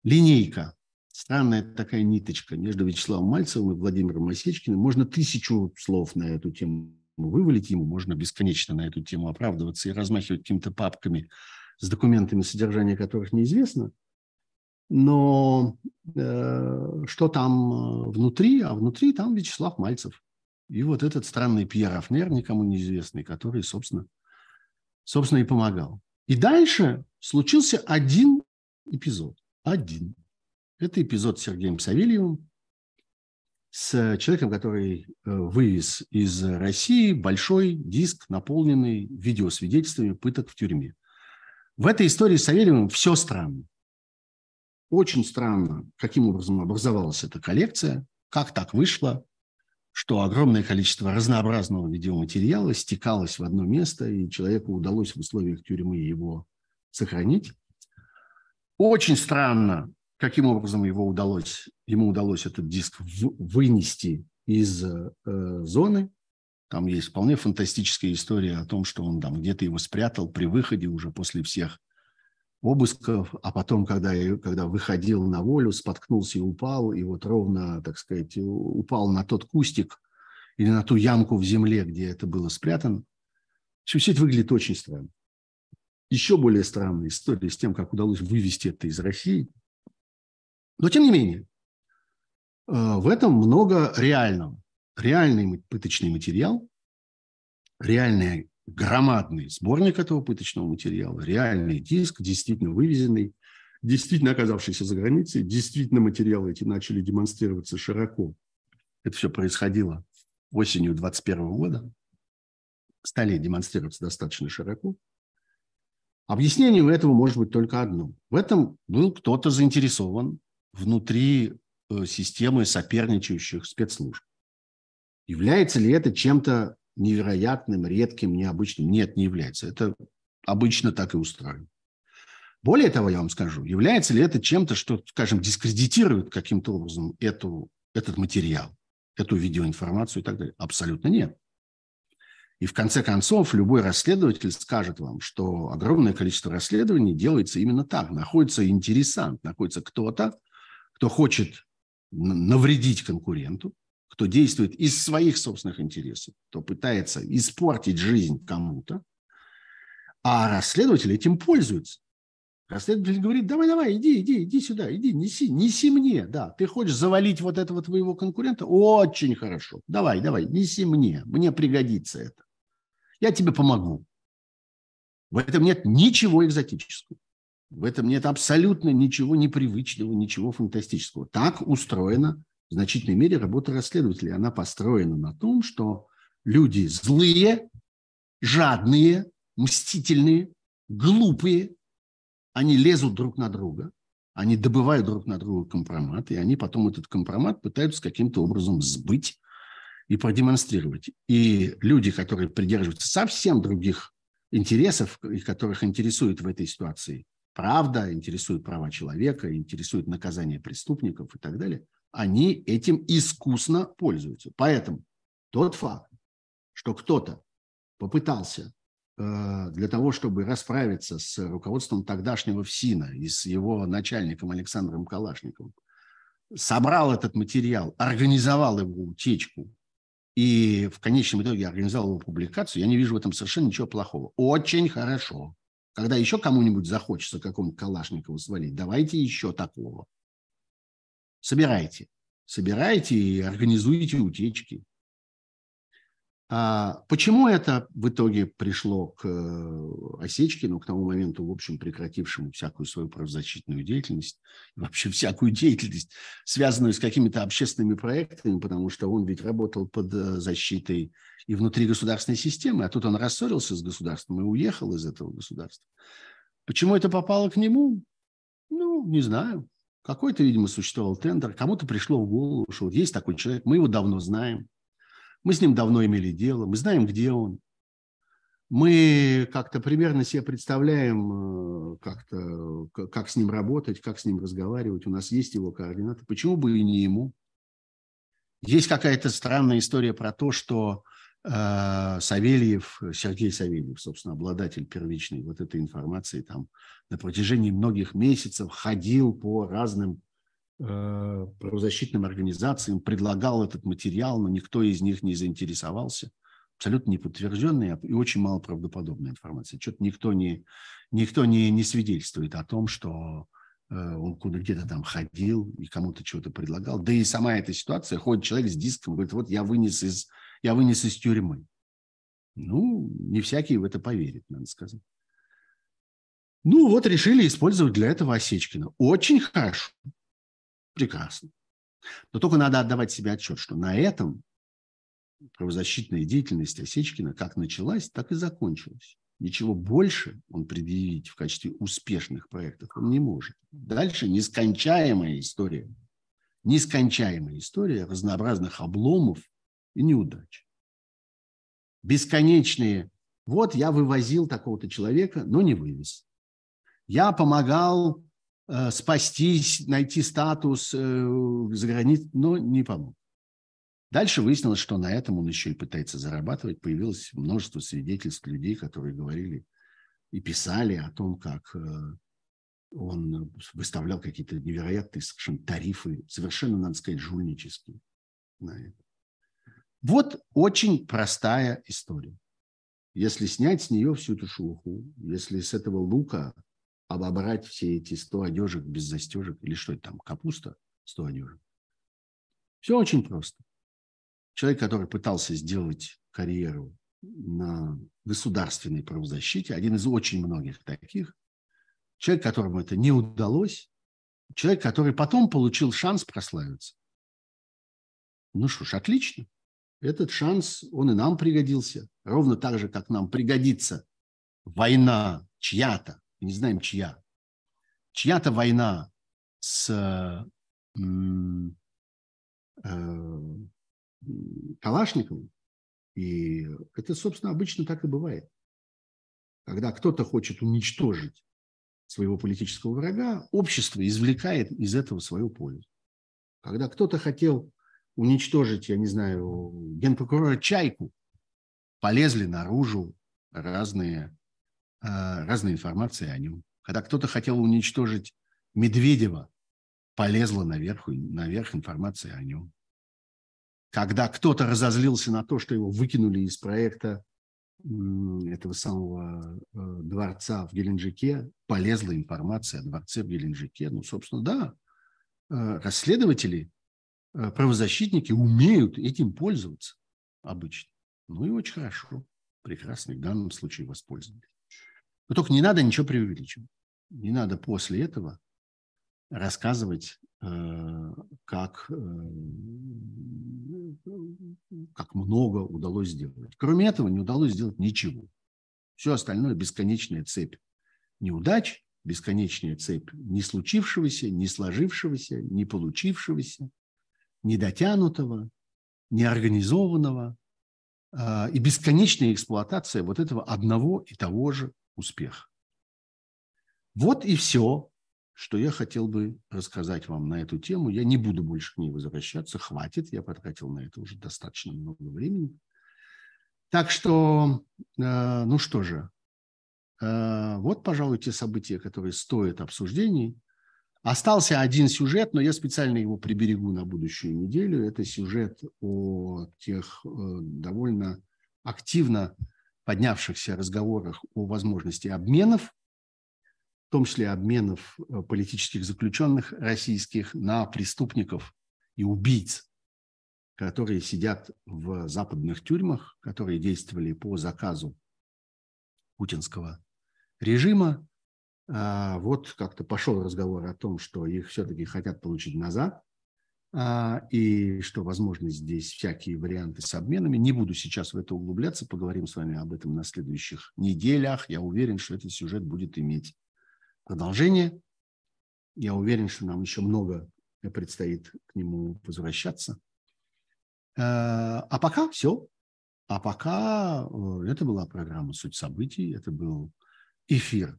линейка странная такая ниточка между Вячеславом Мальцевым и Владимиром Осечкиным. Можно тысячу слов на эту тему вывалить ему, можно бесконечно на эту тему оправдываться и размахивать какими-то папками с документами, содержание которых неизвестно. Но э, что там э, внутри? А внутри там Вячеслав Мальцев. И вот этот странный Пьер Афнер, никому неизвестный, который, собственно, собственно, и помогал. И дальше случился один эпизод. Один. Это эпизод с Сергеем Савельевым, с человеком, который э, вывез из России большой диск, наполненный видеосвидетельствами пыток в тюрьме. В этой истории с Савельевым все странно. Очень странно, каким образом образовалась эта коллекция, как так вышло, что огромное количество разнообразного видеоматериала стекалось в одно место, и человеку удалось в условиях тюрьмы его сохранить. Очень странно, каким образом его удалось, ему удалось этот диск вынести из э, зоны. Там есть вполне фантастическая история о том, что он там где-то его спрятал при выходе уже после всех обысков, а потом, когда, когда выходил на волю, споткнулся и упал, и вот ровно, так сказать, упал на тот кустик или на ту ямку в земле, где это было спрятано. Все, все это выглядит очень странно. Еще более странная история с тем, как удалось вывести это из России – но тем не менее, э, в этом много реального. Реальный пыточный материал, реальный громадный сборник этого пыточного материала, реальный диск, действительно вывезенный, действительно оказавшийся за границей, действительно материалы эти начали демонстрироваться широко. Это все происходило осенью 2021 года. Стали демонстрироваться достаточно широко. Объяснение у этого может быть только одно. В этом был кто-то заинтересован внутри э, системы соперничающих спецслужб. Является ли это чем-то невероятным, редким, необычным? Нет, не является. Это обычно так и устроено. Более того, я вам скажу, является ли это чем-то, что, скажем, дискредитирует каким-то образом эту, этот материал, эту видеоинформацию и так далее? Абсолютно нет. И в конце концов любой расследователь скажет вам, что огромное количество расследований делается именно так. Находится интересант, находится кто-то, кто хочет навредить конкуренту, кто действует из своих собственных интересов, кто пытается испортить жизнь кому-то, а расследователь этим пользуется. Расследователь говорит, давай, давай, иди, иди, иди сюда, иди, неси, неси мне, да. Ты хочешь завалить вот этого твоего конкурента? Очень хорошо. Давай, давай, неси мне, мне пригодится это. Я тебе помогу. В этом нет ничего экзотического. В этом нет абсолютно ничего непривычного, ничего фантастического. Так устроена в значительной мере работа расследователей. Она построена на том, что люди злые, жадные, мстительные, глупые, Они лезут друг на друга, они добывают друг на друга компромат, и они потом этот компромат пытаются каким-то образом сбыть и продемонстрировать. И люди, которые придерживаются совсем других интересов, и которых интересует в этой ситуации правда, интересует права человека, интересует наказание преступников и так далее, они этим искусно пользуются. Поэтому тот факт, что кто-то попытался э, для того, чтобы расправиться с руководством тогдашнего ФСИНа и с его начальником Александром Калашниковым, собрал этот материал, организовал его утечку и в конечном итоге организовал его публикацию, я не вижу в этом совершенно ничего плохого. Очень хорошо. Когда еще кому-нибудь захочется какому-то Калашникову свалить, давайте еще такого. Собирайте. Собирайте и организуйте утечки. А почему это в итоге пришло к э, Осечкину, к тому моменту, в общем, прекратившему всякую свою правозащитную деятельность, вообще всякую деятельность, связанную с какими-то общественными проектами, потому что он ведь работал под э, защитой и внутри государственной системы, а тут он рассорился с государством и уехал из этого государства. Почему это попало к нему? Ну, не знаю. Какой-то, видимо, существовал тендер, кому-то пришло в голову, что вот есть такой человек, мы его давно знаем – мы с ним давно имели дело, мы знаем, где он. Мы как-то примерно себе представляем, э, как-то, как с ним работать, как с ним разговаривать. У нас есть его координаты. Почему бы и не ему? Есть какая-то странная история про то, что Савельев, Сергей Савельев, собственно, обладатель первичной вот этой информации, там на протяжении многих месяцев ходил по разным Э, правозащитным организациям, предлагал этот материал, но никто из них не заинтересовался. Абсолютно неподтвержденная и очень мало правдоподобная информация. Что-то никто не, никто не, не свидетельствует о том, что э, он куда где-то там ходил и кому-то что-то предлагал. Да и сама эта ситуация, ходит человек с диском, говорит, вот я вынес из, я вынес из тюрьмы. Ну, не всякий в это поверит, надо сказать. Ну, вот решили использовать для этого Осечкина. Очень хорошо. Прекрасно. Но только надо отдавать себе отчет, что на этом правозащитная деятельность Осечкина как началась, так и закончилась. Ничего больше он предъявить в качестве успешных проектов он не может. Дальше нескончаемая история. Нескончаемая история разнообразных обломов и неудач. Бесконечные. Вот я вывозил такого-то человека, но не вывез. Я помогал Э, спастись, найти статус э, за границей, но не помог. Дальше выяснилось, что на этом он еще и пытается зарабатывать. Появилось множество свидетельств людей, которые говорили и писали о том, как э, он выставлял какие-то невероятные совершенно тарифы, совершенно, надо сказать, жульнические на это. Вот очень простая история. Если снять с нее всю эту шелуху, если с этого лука обобрать все эти 100 одежек без застежек, или что это там, капуста 100 одежек. Все очень просто. Человек, который пытался сделать карьеру на государственной правозащите, один из очень многих таких, человек, которому это не удалось, человек, который потом получил шанс прославиться. Ну что ж, отлично. Этот шанс, он и нам пригодился. Ровно так же, как нам пригодится война чья-то не знаем чья, чья-то война с э, Калашниковым, и это, собственно, обычно так и бывает. Когда кто-то хочет уничтожить своего политического врага, общество извлекает из этого свою пользу. Когда кто-то хотел уничтожить, я не знаю, генпрокурора Чайку, полезли наружу разные а, разной информации о нем. Когда кто-то хотел уничтожить Медведева, полезла наверх, наверх информация о нем. Когда кто-то разозлился на то, что его выкинули из проекта этого самого э, дворца в Геленджике, полезла информация о дворце в Геленджике. Ну, собственно, да, э, расследователи, э, правозащитники умеют этим пользоваться обычно. Ну и очень хорошо, прекрасно, в данном случае воспользовались. Но только не надо ничего преувеличивать. Не надо после этого рассказывать, э, как, э, как много удалось сделать. Кроме этого не удалось сделать ничего. Все остальное – бесконечная цепь неудач, бесконечная цепь не случившегося, не сложившегося, не получившегося, недотянутого, неорганизованного э, и бесконечная эксплуатация вот этого одного и того же успеха. Вот и все, что я хотел бы рассказать вам на эту тему. Я не буду больше к ней возвращаться, хватит, я потратил на это уже достаточно много времени. Так что, э, ну что же, э, вот, пожалуй, те события, которые стоят обсуждений. Остался один сюжет, но я специально его приберегу на будущую неделю. Это сюжет о тех э, довольно активно поднявшихся разговорах о возможности обменов в том числе обменов э, политических заключенных российских на преступников и убийц, которые сидят в западных тюрьмах, которые действовали по заказу путинского режима. А, вот как-то пошел разговор о том, что их все-таки хотят получить назад, а, и что, возможно, здесь всякие варианты с обменами. Не буду сейчас в это углубляться, поговорим с вами об этом на следующих неделях. Я уверен, что этот сюжет будет иметь продолжение. Я уверен, что нам еще много предстоит к нему возвращаться. А пока все. А пока э, это была программа «Суть событий», это был эфир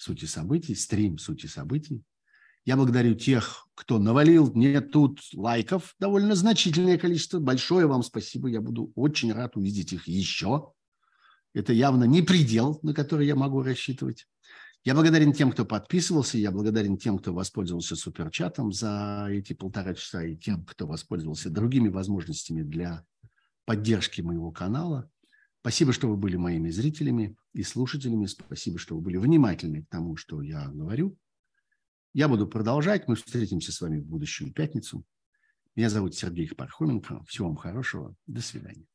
«Сути событий», стрим «Сути событий». Я благодарю тех, кто навалил мне тут лайков, довольно значительное количество. Большое вам спасибо, я буду очень рад увидеть их еще. Это явно не предел, на который я могу рассчитывать. Я благодарен тем, кто подписывался, я благодарен тем, кто воспользовался суперчатом за эти полтора часа, и тем, кто воспользовался другими возможностями для поддержки моего канала. Спасибо, что вы были моими зрителями и слушателями. Спасибо, что вы были внимательны к тому, что я говорю. Я буду продолжать. Мы встретимся с вами в будущую пятницу. Меня зовут Сергей Пархоменко. Всего вам хорошего. До свидания.